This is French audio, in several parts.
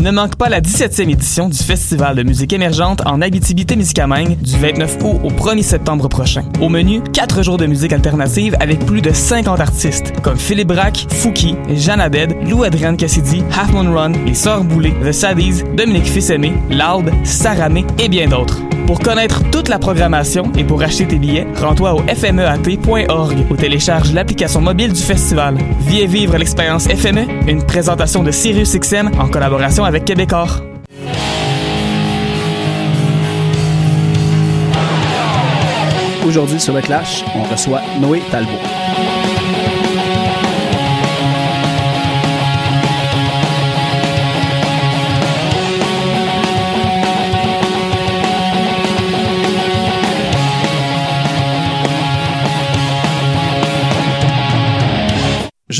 Ne manque pas la 17e édition du Festival de musique émergente en Abitibi-Témiscamingue du 29 août au 1er septembre prochain. Au menu, 4 jours de musique alternative avec plus de 50 artistes comme Philippe Braque, Fouki, Jeanne Abed, Lou Adrienne Cassidy, Half Run, Les Sœurs Boulay, The Saddies, Dominique Fils-Aimé, Loud, Saramé et bien d'autres. Pour connaître toute la programmation et pour acheter tes billets, rends-toi au fmeat.org ou télécharge l'application mobile du festival. Viens vivre l'expérience FME, une présentation de Sirius XM en collaboration avec Québecor. Aujourd'hui sur le Clash, on reçoit Noé Talbot.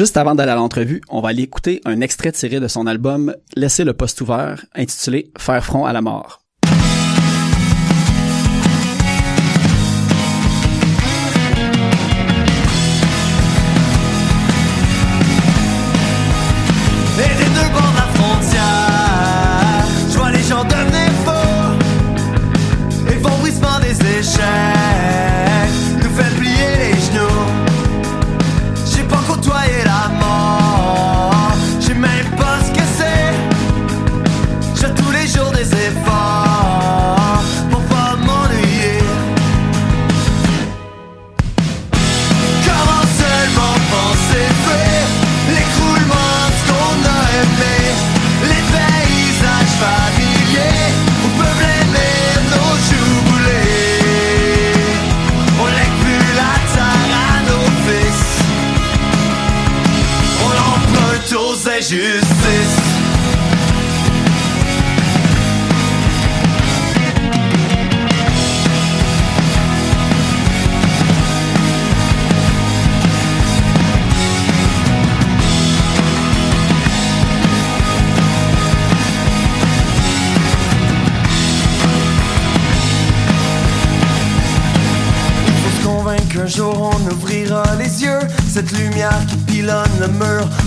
Juste avant d'aller à l'entrevue, on va aller écouter un extrait tiré de son album Laisser le poste ouvert, intitulé Faire front à la mort.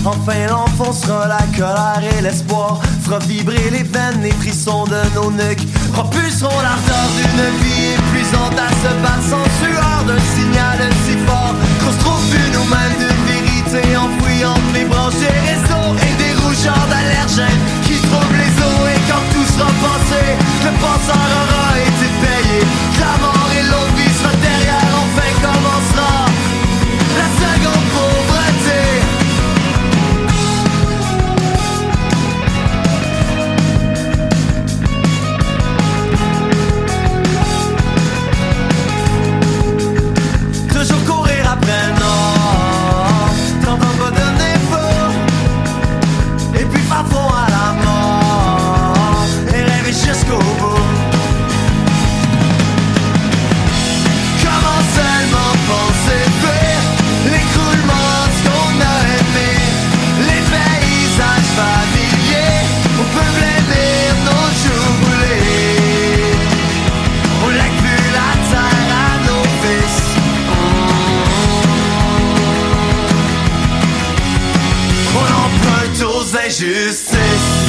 Enfin l'enfoncera la colère et l'espoir. Fera vibrer les veines, les frissons de nos nuques. Propulseront l'ardeur Paris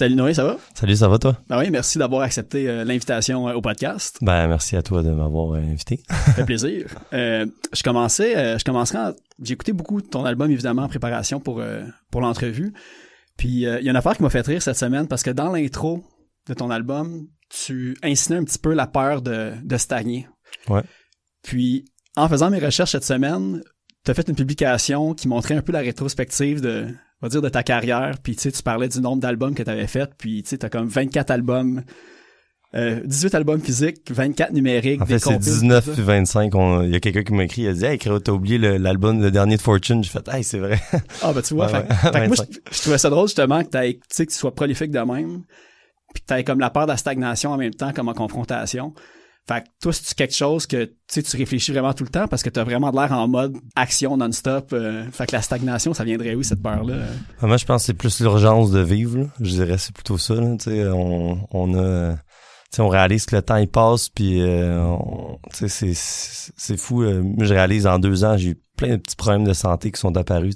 Salut Noé, ça va? Salut, ça va toi? Ben oui, merci d'avoir accepté euh, l'invitation euh, au podcast. Ben merci à toi de m'avoir euh, invité. Ça fait plaisir. Je commençais, je commencerai. en- J'ai écouté beaucoup ton album évidemment en préparation pour pour l'entrevue. Puis il y a une affaire qui m'a fait rire cette semaine parce que dans l'intro de ton album, tu insinuais un petit peu la peur de, de stagner. Ouais. Puis en faisant mes recherches cette semaine, tu as fait une publication qui montrait un peu la rétrospective de on va dire de ta carrière, puis tu sais tu parlais du nombre d'albums que tu avais fait, puis tu as comme 24 albums euh, 18 albums physiques, 24 numériques, En fait, c'est compiles, 19 tout ça. puis 25. on- Il y a quelqu'un qui m'a écrit, il a dit Hey, t'as oublié l'album, le, dernier de Fortune. J'ai fait Hey, c'est vrai. Ah, ben tu vois, Ouais, fait, ouais. fait moi, 25. je, je trouvais ça drôle justement que, t'aies- tu sais, que tu sois prolifique de même, puis que tu comme la peur de la stagnation en même temps, comme en confrontation. Fait que toi, c'est quelque chose que tu réfléchis vraiment tout le temps parce que tu as vraiment l'air en mode action non-stop. euh, fait que la stagnation, ça viendrait où cette peur-là? Ah, Moi, je pense que c'est plus l'urgence de vivre. Je dirais c'est plutôt ça. On, on a... on réalise que le temps il passe puis euh, c'est fou euh, je réalise en deux ans j'ai eu plein de petits problèmes de santé qui sont apparus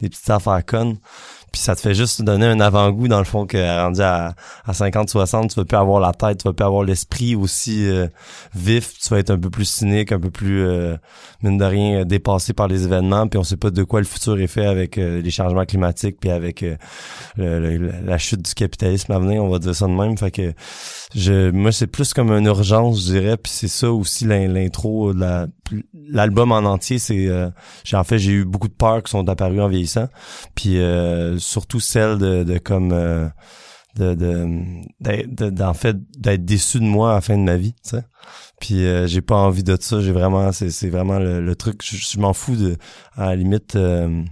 des petites affaires connes puis ça te fait juste te donner un avant-goût dans le fond que rendu à, à 50 60 tu vas plus avoir la tête tu vas plus avoir l'esprit aussi euh, vif. Tu vas être un peu plus cynique un peu plus euh, mine de rien euh, dépassé par les événements. Puis on sait pas de quoi le futur est fait avec euh, les changements climatiques puis avec euh, le- le- la chute du capitalisme à venir. On va dire ça de même. Fait que je moi c'est plus comme une urgence je dirais. Puis c'est ça aussi l'in- l'intro de la l'album en entier c'est euh, j'ai en fait j'ai eu beaucoup de peurs qui sont apparues en vieillissant. Puis euh, surtout celle de, de comme euh, de de d'en fait d'être déçu de moi à la fin de ma vie tu sais. Puis euh, j'ai pas envie de ça. J'ai vraiment c'est vraiment le, truc. Je, m'en fous de à la limite euh,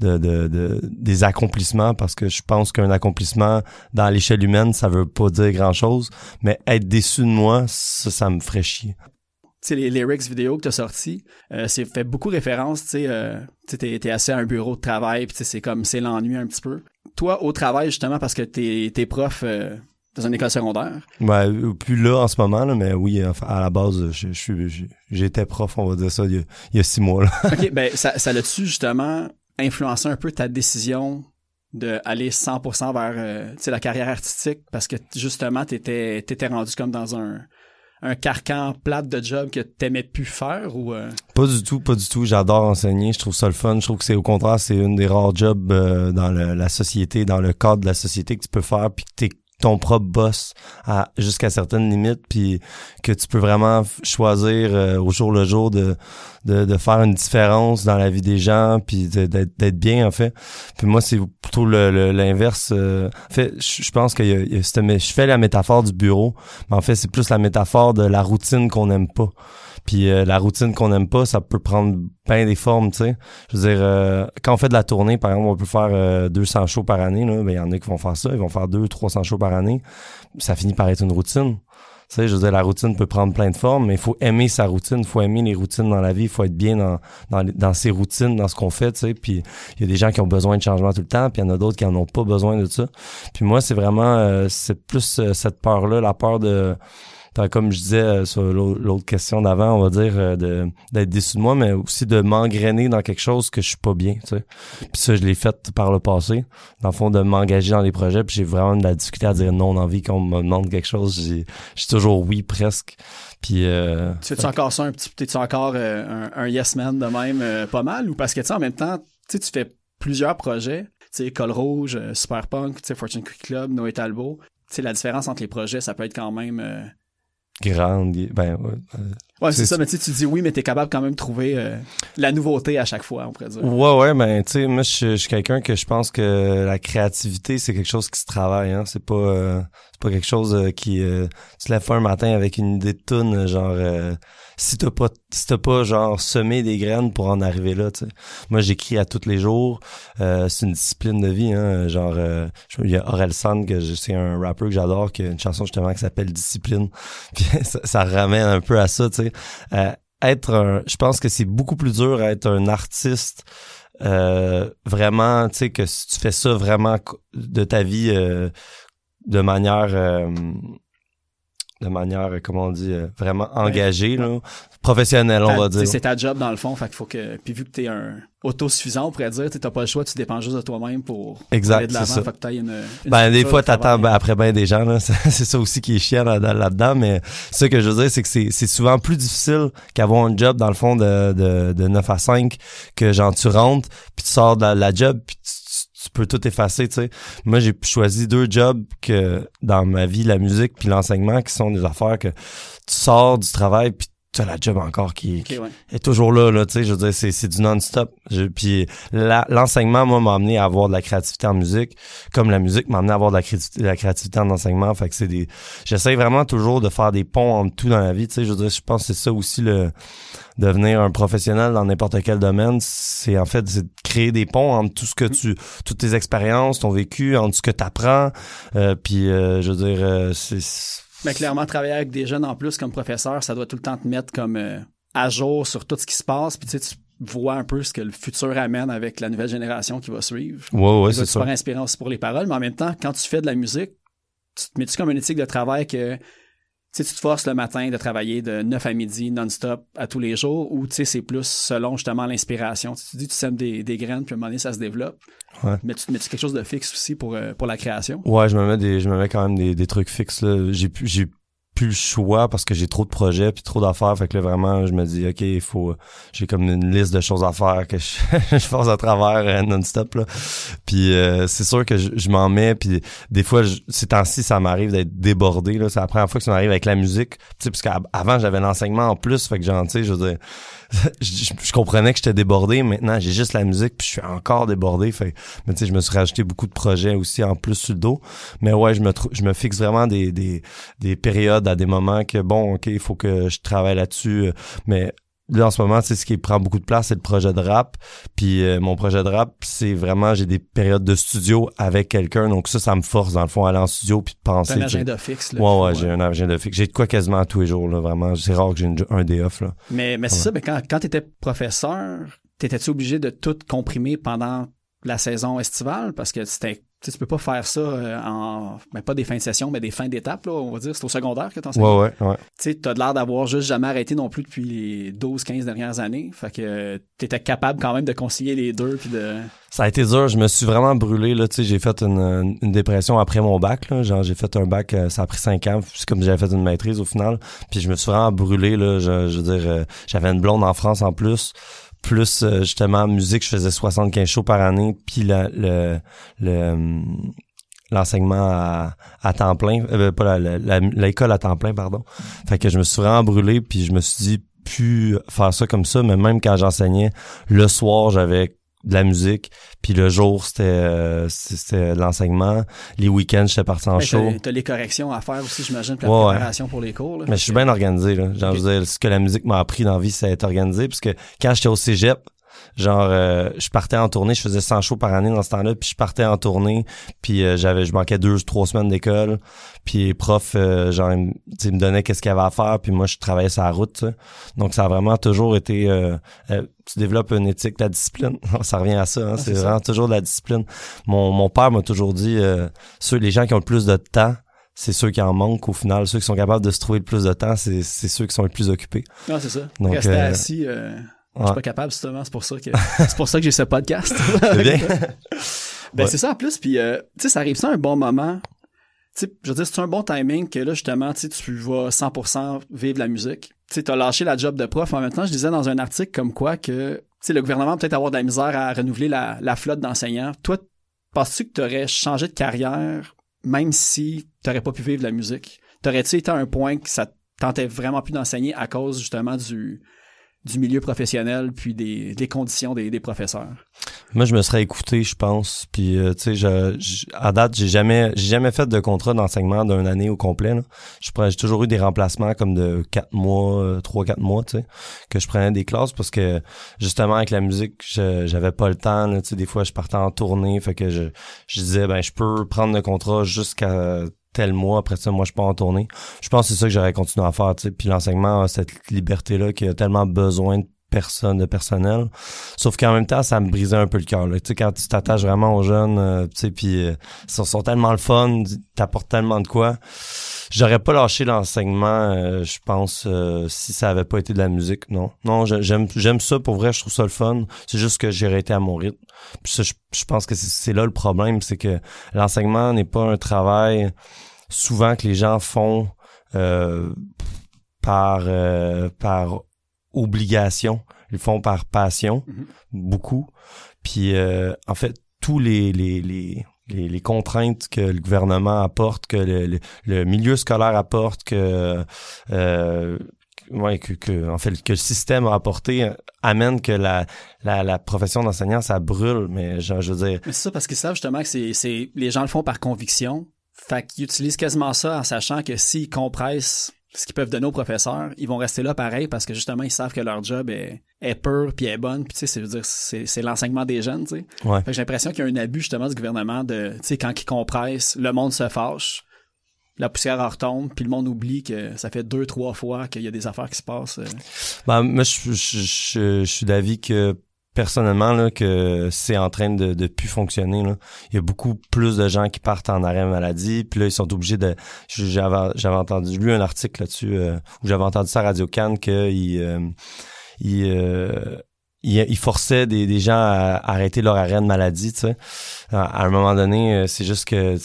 de, de, de- des accomplissements parce que je pense qu'un accomplissement dans l'échelle humaine ça veut pas dire grand chose mais être déçu de moi ça ça me ferait chier sais, les lyrics vidéo que tu as sortis, euh, c'est fait beaucoup référence, tu sais, euh, t'es, t'es assis à un bureau de travail, puis c'est comme, c'est l'ennui un petit peu. Toi, au travail, justement, parce que t'es, t'es prof euh, dans une école secondaire, Ouais, plus là en ce moment, là, mais oui, à la base, je, suis, j'étais prof, on va dire ça, il y a, il y a six mois. Là. OK, ben ça, ça l'a-tu justement influencé un peu ta décision de aller 100% vers euh, tu sais, la carrière artistique? Parce que justement t'étais t'étais rendu comme dans un un carcan plate de job que t'aimais plus faire ou euh, Pas du tout, pas du tout. J'adore enseigner. Je trouve ça le fun. Je trouve que c'est au contraire, c'est une des rares jobs euh, dans la société, dans le cadre de la société que tu peux faire, puis que t'es ton propre boss à jusqu'à certaines limites, puis que tu peux vraiment choisir euh, au jour le jour de, de de faire une différence dans la vie des gens, puis d'être d'être bien en fait. Puis moi, c'est plutôt le- le- l'inverse. euh. En fait, je pense que y a- y a je fais la métaphore du bureau, mais en fait, c'est plus la métaphore de la routine qu'on n'aime pas. Puis euh, la routine qu'on n'aime pas, ça peut prendre bien des formes, tu sais. Je veux dire, euh, quand on fait de la tournée, par exemple, on peut faire euh, 200 shows par année, là, ben il y en a qui vont faire ça, ils vont faire 200, 300 shows par année. Ça finit par être une routine. Tu sais, je veux dire, la routine peut prendre plein de formes, mais il faut aimer sa routine, il faut aimer les routines dans la vie, il faut être bien dans, dans, dans ses routines, dans ce qu'on fait, tu sais. Puis il y a des gens qui ont besoin de changement tout le temps, puis il y en a d'autres qui en ont pas besoin de ça. Puis moi, c'est vraiment, euh, c'est plus euh, cette peur-là, la peur de comme je disais euh, sur l'au- l'autre question d'avant, on va dire euh, de d'être déçu de moi, mais aussi de m'engrainer dans quelque chose que je suis pas bien. Tu sais. Puis ça, je l'ai fait par le passé. Dans le fond, de m'engager dans des projets, puis j'ai vraiment de la difficulté à dire non dans la vie quand on me demande quelque chose. J'ai j'ai toujours oui presque. Puis euh, tu fais-tu encore ça un petit t'es-tu encore euh, un, un yes man de même euh, pas mal? Ou parce que tu sais en même temps tu sais tu fais plusieurs projets tu sais Col Rouge euh, Super Punk tu sais Fortune Quick Club Noé Talbot tu sais la différence entre les projets ça peut être quand même euh, grande, ben euh, Ouais, c'est ça, mais tu sais, tu dis oui, mais t'es capable quand même de trouver euh, la nouveauté à chaque fois, on pourrait dire. Ouais, ouais, ben, tu sais, moi, je suis quelqu'un que je pense que la créativité, c'est quelque chose qui se travaille, hein. C'est pas, euh, c'est pas quelque chose euh, qui, euh, tu te lèves un matin avec une idée de tune, genre, euh, si t'as pas, si t'as pas, genre, semé des graines pour en arriver là, tu sais. Moi, j'écris à tous les jours, euh, c'est une discipline de vie, hein. Genre, euh, il y a Aurel San, que je- c'est un rappeur que j'adore, qui a une chanson justement qui s'appelle Discipline. Puis ça, ça ramène un peu à ça, tu sais. Euh, être un, je pense que c'est beaucoup plus dur à être un artiste euh, vraiment, tu sais que si tu fais ça vraiment de ta vie euh, de manière de manière, comment on dit, euh, vraiment engagée, là, professionnelle, on va tu sais, dire. C'est ta job dans le fond, fait qu'il faut que. Puis vu que t'es un autosuffisant, on pourrait dire, tu t'as pas le choix, tu dépends juste de toi-même pour Exact, aller de l'avant. Fait que t'as une, une Ben, des fois, t'attends ben, après ben des gens, là. C'est ça aussi qui est chiant là- là- là-dedans, mais ce que je veux dire, c'est que c'est c'est souvent plus difficile qu'avoir un job, dans le fond, de, de, de 9 à 5, que genre, tu rentres, puis tu sors de la, la job, puis tu peux tout effacer, tu sais. Moi, j'ai choisi deux jobs que, dans ma vie, la musique puis l'enseignement, qui sont des affaires que tu sors du travail, puis tu as la job encore qui, ouais. est toujours là, là, tu sais, je veux dire, c'est, c'est du non-stop. Je- Puis l'enseignement, moi, m'a amené à avoir de la créativité en musique, comme la musique m'a amené à avoir de la, créativité, de la créativité en enseignement. Fait que c'est des... J'essaie vraiment toujours de faire des ponts entre tout dans la vie, tu sais, je veux dire, je pense que c'est ça aussi, le devenir un professionnel dans n'importe quel domaine, c'est en fait, c'est de créer des ponts entre tout ce que tu... toutes tes expériences, ton vécu, entre ce que tu apprends, puis euh, je veux dire, euh, c'est... Mais clairement, travailler avec des jeunes en plus comme professeur, ça doit tout le temps te mettre comme euh, à jour sur tout ce qui se passe. Puis tu sais, tu vois un peu ce que le futur amène avec la nouvelle génération qui va suivre. Ouais, ouais, c'est super inspirant aussi pour les paroles, mais en même temps, quand tu fais de la musique, tu te mets-tu comme une éthique de travail que tu sais, tu te forces le matin de travailler de 9 à midi non-stop à tous les jours ou tu sais, c'est plus selon justement l'inspiration. Tu te dis, tu sèmes des, des graines, puis à un moment donné, ça se développe. Ouais. Mais tu te mets-tu quelque chose de fixe aussi pour, euh, pour la création? Ouais, je me mets des, je me mets quand même des, des trucs fixes là. J'ai plus, le choix parce que j'ai trop de projets puis trop d'affaires. Fait que là vraiment, je me dis ok, il faut, j'ai comme une liste de choses à faire que je, je passe à travers euh, non-stop là. Puis euh, c'est sûr que je, m'en mets. Puis des fois, je- ces temps-ci, ça m'arrive d'être débordé là. C'est la première fois que ça m'arrive avec la musique. Tu sais, parce qu'avant j'avais l'enseignement en plus. Fait que genre, tu je veux dire, je, je- comprenais que j'étais débordé. Maintenant, j'ai juste la musique puis je suis encore débordé. Fait mais tu sais, je me suis rajouté beaucoup de projets aussi en plus sur le dos. Mais ouais, je me je me fixe vraiment des, des, des périodes à des moments que bon, ok, il faut que je travaille là-dessus. Mais là en ce moment, c'est ce qui prend beaucoup de place, c'est le projet de rap. Puis euh, mon projet de rap, c'est vraiment j'ai des périodes de studio avec quelqu'un. Donc ça, ça me force dans le fond à aller en studio puis de penser. Un agenda fixe. Là, Ouais, ouais, j'ai un agenda fixe. J'ai de quoi quasiment tous les jours, là, vraiment. C'est rare que j'ai une- un day off, là. Mais, mais c'est ça, mais quand, quand tu étais professeur, t'étais-tu obligé de tout comprimer pendant la saison estivale? Parce que c'était. Tu sais, tu peux pas faire ça euh, en. Ben, pas des fins de session, mais des fins d'étape, là, on va dire. C'est au secondaire que t'en Ouais, ouais, ouais. Tu sais, t'as de l'air d'avoir juste jamais arrêté non plus depuis les 12-15 dernières années. Fait que euh, t'étais capable quand même de concilier les deux puis de. Ça a été dur, je me suis vraiment brûlé là, tu sais, j'ai fait une, une dépression après mon bac là, genre j'ai fait un bac euh, ça a pris cinq ans, puis c'est comme j'avais fait une maîtrise au final, puis je me suis vraiment brûlé là, je, je veux dire euh, j'avais une blonde en France en plus, plus euh, justement musique, je faisais 75 shows par année, puis le hum, l'enseignement à, temps plein, euh, pas la- la- l'école à temps plein pardon. Fait que je me suis vraiment brûlé puis je me suis dit plus faire ça comme ça, mais même quand j'enseignais le soir, j'avais de la musique, puis le jour c'était euh, l'enseignement, les week-ends j'étais parti en Ben, show. t'as, les corrections à faire aussi, j'imagine, puis la Ouais, ouais. préparation pour les cours. là. Mais je suis bien organisé là. Genre je veux dire, ce que la musique m'a appris dans la vie, c'est être organisé parce que quand j'étais au cégep, genre euh, je partais en tournée, je faisais 100 shows par année dans ce temps-là, puis je partais en tournée, puis euh, j'avais je manquais deux trois semaines d'école, puis les profs euh, genre ils me- ils donnaient qu'est-ce qu'il y avait à faire, puis moi je travaillais sur la route. Donc ça a vraiment toujours été euh, euh, tu développes une éthique, la discipline. ça revient à ça, hein, c'est ça. vraiment toujours de la discipline. Mon mon père m'a toujours dit euh, ceux les gens qui ont le plus de temps c'est ceux qui en manquent au final, ceux qui sont capables de se trouver le plus de temps, c'est ceux qui sont les plus occupés. Non, c'est ça. Donc, Rester euh, assis, euh, je suis pas capable, justement. C'est pour ça que, c'est pour ça que j'ai ce podcast. C'est bien. Ben, Ouais. c'est ça, en plus. Puis, euh, tu sais, ça arrive ça à un bon moment. Tu sais, je veux dire, c'est un bon timing que là, justement, tu tu vas 100% vivre la musique. Tu sais, t'as lâché la job de prof. En même temps, je disais dans un article comme quoi que, tu sais, le gouvernement va peut-être avoir de la misère à renouveler la, la flotte d'enseignants. Toi, penses-tu que tu aurais changé de carrière même si t'aurais pas pu vivre la musique? T'aurais-tu été à un point que ça te tentait vraiment plus d'enseigner à cause, justement, du, du milieu professionnel puis des, des conditions des, des professeurs? Moi, je me serais écouté, je pense. Puis, euh, tu sais, je, à date, j'ai jamais, j'ai jamais fait de contrat d'enseignement d'une année au complet. Là. Je j'ai toujours eu des remplacements comme de quatre mois, euh, trois, quatre mois, tu sais, que je prenais des classes parce que justement avec la musique, je- j'avais pas le temps. Là, tu sais, des fois, je partais en tournée, fait que je, je disais, ben, je peux prendre le contrat jusqu'à tel mois. Après ça, moi, je pars en tournée. Je pense que c'est ça que j'aurais continué à faire, tu sais. Puis l'enseignement a cette liberté-là qui a tellement besoin de personne de personnel. Sauf qu'en même temps, ça me brisait un peu le cœur. Tu sais, quand tu t'attaches vraiment aux jeunes, euh, tu sais, puis euh, ils sont, tellement le fun, t'apportes tellement de quoi. J'aurais pas lâché l'enseignement, euh, je pense, si ça avait pas été de la musique, non. Non, j'aime j'aime ça pour vrai, je trouve ça le fun. C'est juste que j'ai été à mon rythme. Ça, je, je pense que c'est là le problème, c'est que l'enseignement n'est pas un travail souvent que les gens font par par obligation, ils le font par passion, mhm. beaucoup. Puis euh, en fait, tous les, les, les, les, contraintes que le gouvernement apporte, que le, le, milieu scolaire apporte, que euh, ouais, que, que, en fait que le système a apporté euh, amène que la, la, la profession d'enseignant ça brûle mais je, je veux dire mais c'est ça parce qu'ils savent justement que c'est c'est les gens le font par conviction fait qu'ils utilisent quasiment ça en sachant que s'ils compressent ce qu'ils peuvent donner aux professeurs, ils vont rester là pareil parce que justement ils savent que leur job est, est pur puis est bonne puis tu sais c'est c'est l'enseignement des jeunes tu sais. Ouais. j'ai l'impression qu'il y a un abus justement du gouvernement de tu sais quand ils compressent, le monde se fâche, la poussière en retombe puis le monde oublie que ça fait deux trois fois qu'il y a des affaires qui se passent. Euh. Ben, moi je, je, je suis d'avis que personnellement là, que c'est en train de, de plus fonctionner. Là. Il y a beaucoup plus de gens qui partent en arrêt maladie, puis là, ils sont obligés de... J'avais, entendu, lu un article là-dessus, euh, où j'avais entendu ça à Radio Cannes, qu'il euh, il, euh, des, des gens à arrêter leur arrêt de maladie, tu. À, un moment donné, euh, c'est juste que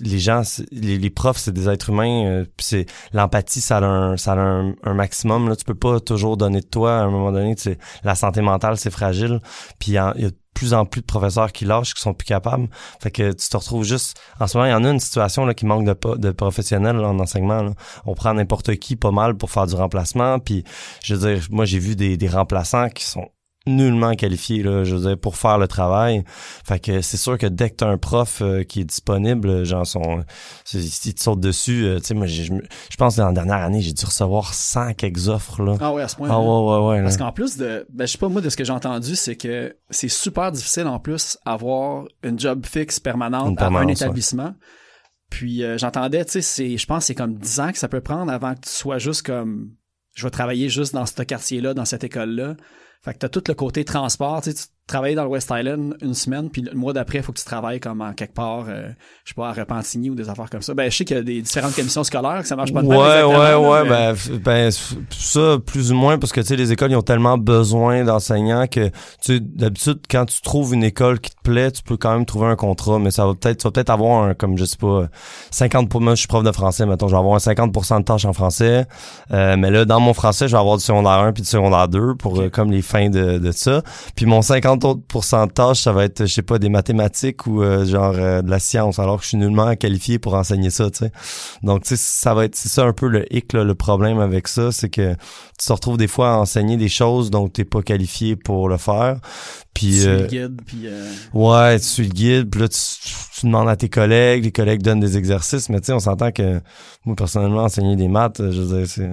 les gens, les, profs, c'est des êtres humains. Euh, c'est l'empathie, ça a un, ça a un, maximum. Là, tu peux pas toujours donner de toi. À un moment donné, tu la santé mentale, c'est fragile. Puis il y a de plus en plus de professeurs qui lâchent, qui sont plus capables. Fait que tu te retrouves juste. En ce moment, il y en a une situation là qui manque de, de professionnels en enseignement. On prend n'importe qui pas mal pour faire du remplacement. Puis je veux dire, moi j'ai vu des, des remplaçants qui sont nullement qualifié là, je veux dire, pour faire le travail. Fait que c'est sûr que dès que t'as un prof euh, qui est disponible, genre son il te saute dessus, euh, tu sais moi je, pense que dans la dernière année, j'ai dû recevoir 100 quelques offres là. Ah ouais, à ce point. Ah ouais ouais ouais. Parce qu'en plus de ben je sais pas moi de ce que j'ai entendu, c'est que c'est super difficile en plus avoir une job fixe permanente à un établissement. Puis euh, j'entendais, tu sais, c'est je pense c'est comme 10 ans que ça peut prendre avant que tu sois juste comme je vais travailler juste dans ce quartier-là, dans cette école-là. Fait que t'as tout le côté transport, tu travailler dans le West Island une semaine, puis le mois d'après, il faut que tu travailles comme en quelque part, euh, je sais pas, à Repentigny ou des affaires comme ça. Ben, je sais qu'il y a des différentes commissions scolaires, que ça marche pas de Ouais, ouais, ouais, ben, ben, ça, plus ou moins, parce que, tu sais, les écoles, ils ont tellement besoin d'enseignants que, tu sais, d'habitude, quand tu trouves une école qui te plaît, tu peux quand même trouver un contrat, mais ça va peut-être, tu vas peut-être avoir un, comme, je sais pas, 50 pour moi, je suis prof de français, mettons, je vais avoir un 50% de tâches en français, euh, mais là, dans mon français, je vais avoir du secondaire 1 puis du secondaire 2 pour, euh, comme les fins de, de ça. Puis mon 50 autres tâches, ça va être, je sais pas, des mathématiques ou euh, genre euh, de la science, alors que je suis nullement qualifié pour enseigner ça, tu sais. Donc, tu sais, ça va être, c'est ça un peu le hic, le problème avec ça, c'est que tu te retrouves des fois à enseigner des choses dont t'es pas qualifié pour le faire. Puis, tu euh, le guide, puis ouais, tu suis le guide, puis là tu, tu, demandes à tes collègues, les collègues donnent des exercices, mais tu sais, on s'entend que moi personnellement enseigner des maths, je veux dire, c'est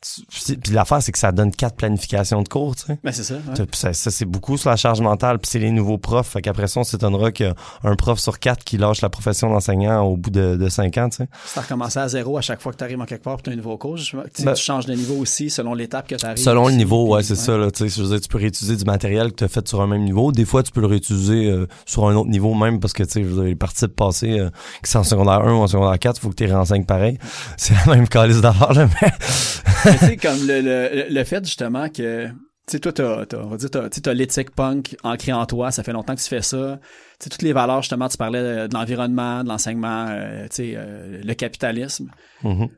puis l'affaire, c'est que ça donne quatre planifications de cours, tu sais. Ben, c'est ça. ça, c'est beaucoup sur la charge mentale. Puis c'est les nouveaux profs. Fait qu'après ça, on s'étonnera qu'il y a un prof sur quatre qui lâche la profession d'enseignant au bout de, de cinq ans, tu sais. Ça recommencer à zéro à chaque fois que tu arrives en quelque part puis tu as un nouveau cours. Ben tu changes de niveau aussi selon l'étape que tu arrives. Selon le niveau, ouais, c'est ça, là. Tu sais, je veux dire, tu peux réutiliser du matériel que tu as fait sur un même niveau. Des fois, tu peux le réutiliser euh, sur un autre niveau même parce que, tu sais, je veux dire, les participes passés, euh, qui sont en secondaire 1 ou en secondaire 4, il faut que tu les renseignes pareil. C'est la même calice d'affaires, mais tu sais, comme le, le, le, fait justement que, tu sais, toi, t'as, t'as, on va dire, t'as, t'as l'éthique punk ancrée en toi, ça fait longtemps que tu fais ça. Tu sais, toutes les valeurs, justement, tu parlais de, l'environnement, de l'enseignement, euh, tu sais, euh, le capitalisme. Mm-hmm.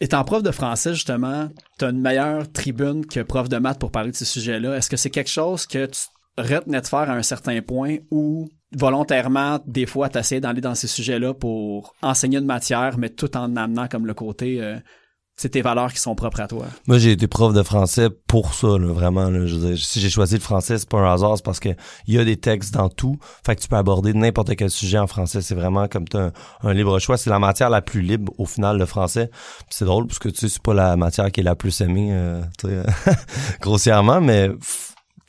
Étant prof de français, justement, t'as une meilleure tribune que prof de maths pour parler de ces sujets-là. Est-ce que c'est quelque chose que tu retenais de faire à un certain point ou volontairement, des fois, t'essayes d'aller dans ces sujets-là pour enseigner une matière, mais tout en amenant comme le côté euh, c'est tes valeurs qui sont propres à toi. Moi, j'ai été prof de français pour ça, là, vraiment. Là, je si j'ai choisi le français, c'est pas un hasard, c'est parce que il y a des textes dans tout. Fait que tu peux aborder n'importe quel sujet en français. C'est vraiment comme un, un, libre choix. C'est la matière la plus libre au final, le français. C'est drôle parce que tu sais, c'est pas la matière qui est la plus aimée, euh, grossièrement, mais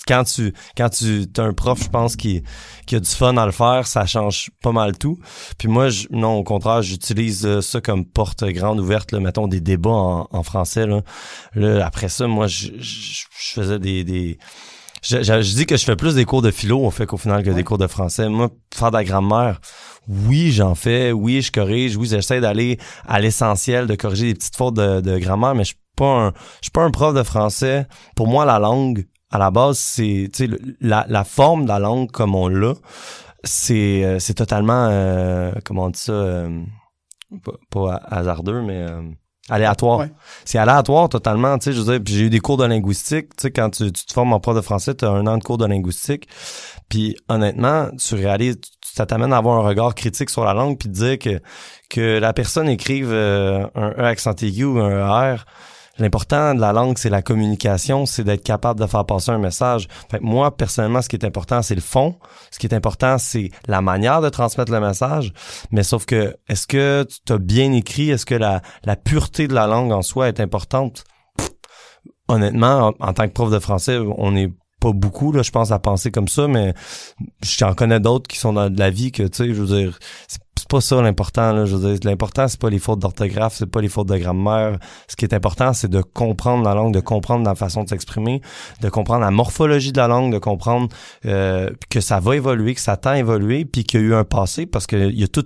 quand tu quand tu as un prof, je pense qui qui a du fun à le faire, ça change pas mal tout. Puis moi, je, non, au contraire, j'utilise euh, ça comme porte grande ouverte, là, mettons des débats en, en français. Là. là, après ça, moi, je, je, je faisais des, des je, je, dis que je fais plus des cours de philo au fait qu'au final que des cours de français. Moi, faire de la grammaire, oui, j'en fais, oui, je corrige, oui, j'essaie d'aller à l'essentiel, de corriger des petites fautes de, de grammaire, mais je suis pas un, je suis pas un prof de français. Pour moi, la langue, à la base, c'est, tu sais, la, la forme de la langue comme on l'a, c'est, euh, c'est totalement, euh, comment on dit ça, euh, pas, pas hasardeux, mais euh, aléatoire. Ouais. C'est aléatoire totalement, tu sais, je veux dire, j'ai eu des cours de linguistique, tu sais, quand tu, tu te formes en prof de français, tu as un an de cours de linguistique, puis honnêtement, tu réalises, ça t'amène à avoir un regard critique sur la langue, puis de dire que, que la personne écrive euh, un E accent aigu ou un ER, L'important de la langue, c'est la communication, c'est d'être capable de faire passer un message. Fait que moi, personnellement, ce qui est important, c'est le fond. Ce qui est important, c'est la manière de transmettre le message. Mais sauf que, est-ce que tu as bien écrit? Est-ce que la, la pureté de la langue en soi est importante? Honnêtement, en, tant que prof de français, on est pas beaucoup, là, je pense, à penser comme ça, mais j'en connais d'autres qui sont dans de la vie que, tu sais, je veux dire, pas ça l'important là. Je veux dire l'important c'est pas les fautes d'orthographe c'est pas les fautes de grammaire. Ce qui est important c'est de comprendre la langue de comprendre la façon de s'exprimer de comprendre la morphologie de la langue de comprendre euh, que ça va évoluer que ça tend à évoluer puis qu'il y a eu un passé parce qu'il y a tout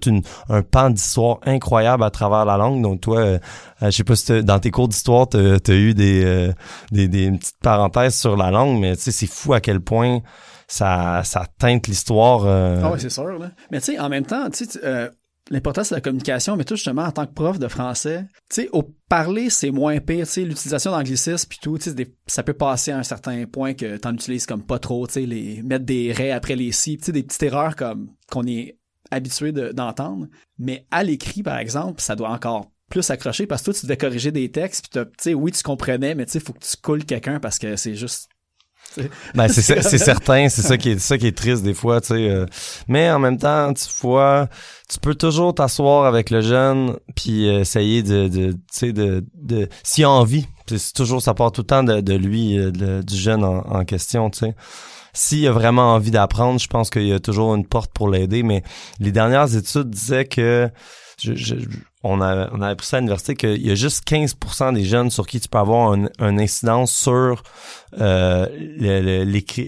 un pan d'histoire incroyable à travers la langue. Donc toi euh, je sais pas si dans tes cours d'histoire t'as as eu des, euh, des des petites parenthèses sur la langue mais tu sais c'est fou à quel point ça teinte l'histoire euh, Ah ouais, c'est sûr. Là. Mais tu sais, en même temps, euh, l'important, c'est la communication, mais toi, justement, en tant que prof de français, tu sais, au parler, c'est moins pire. Tu sais, l'utilisation d'anglicisme puis tout, ça peut passer à un certain point que t'en utilises comme pas trop, tu sais, mettre des raies après les si, tu sais, des petites erreurs comme qu'on est habitué de- d'entendre. mais à l'écrit, par exemple, ça doit encore plus accrocher parce que toi, tu devais corriger des textes, puis tu sais, oui, tu comprenais, mais tu sais, faut que tu coules quelqu'un parce que c'est juste Ben c'est certain, c'est ça qui est ça qui est triste des fois, tu sais. euh. mais en même temps, tu vois, tu peux toujours t'asseoir avec le jeune puis euh, essayer de de tu sais de de s'il a envie, c'est toujours ça part tout le temps de, de lui euh, de- du jeune en, en question, tu sais. S'il a vraiment envie d'apprendre, je pense qu'il y a toujours une porte pour l'aider, mais les dernières études disaient que je, je- on a on a appris ça à l'université qu'il y a juste 15% des jeunes sur qui tu peux avoir un, un incidence sur euh,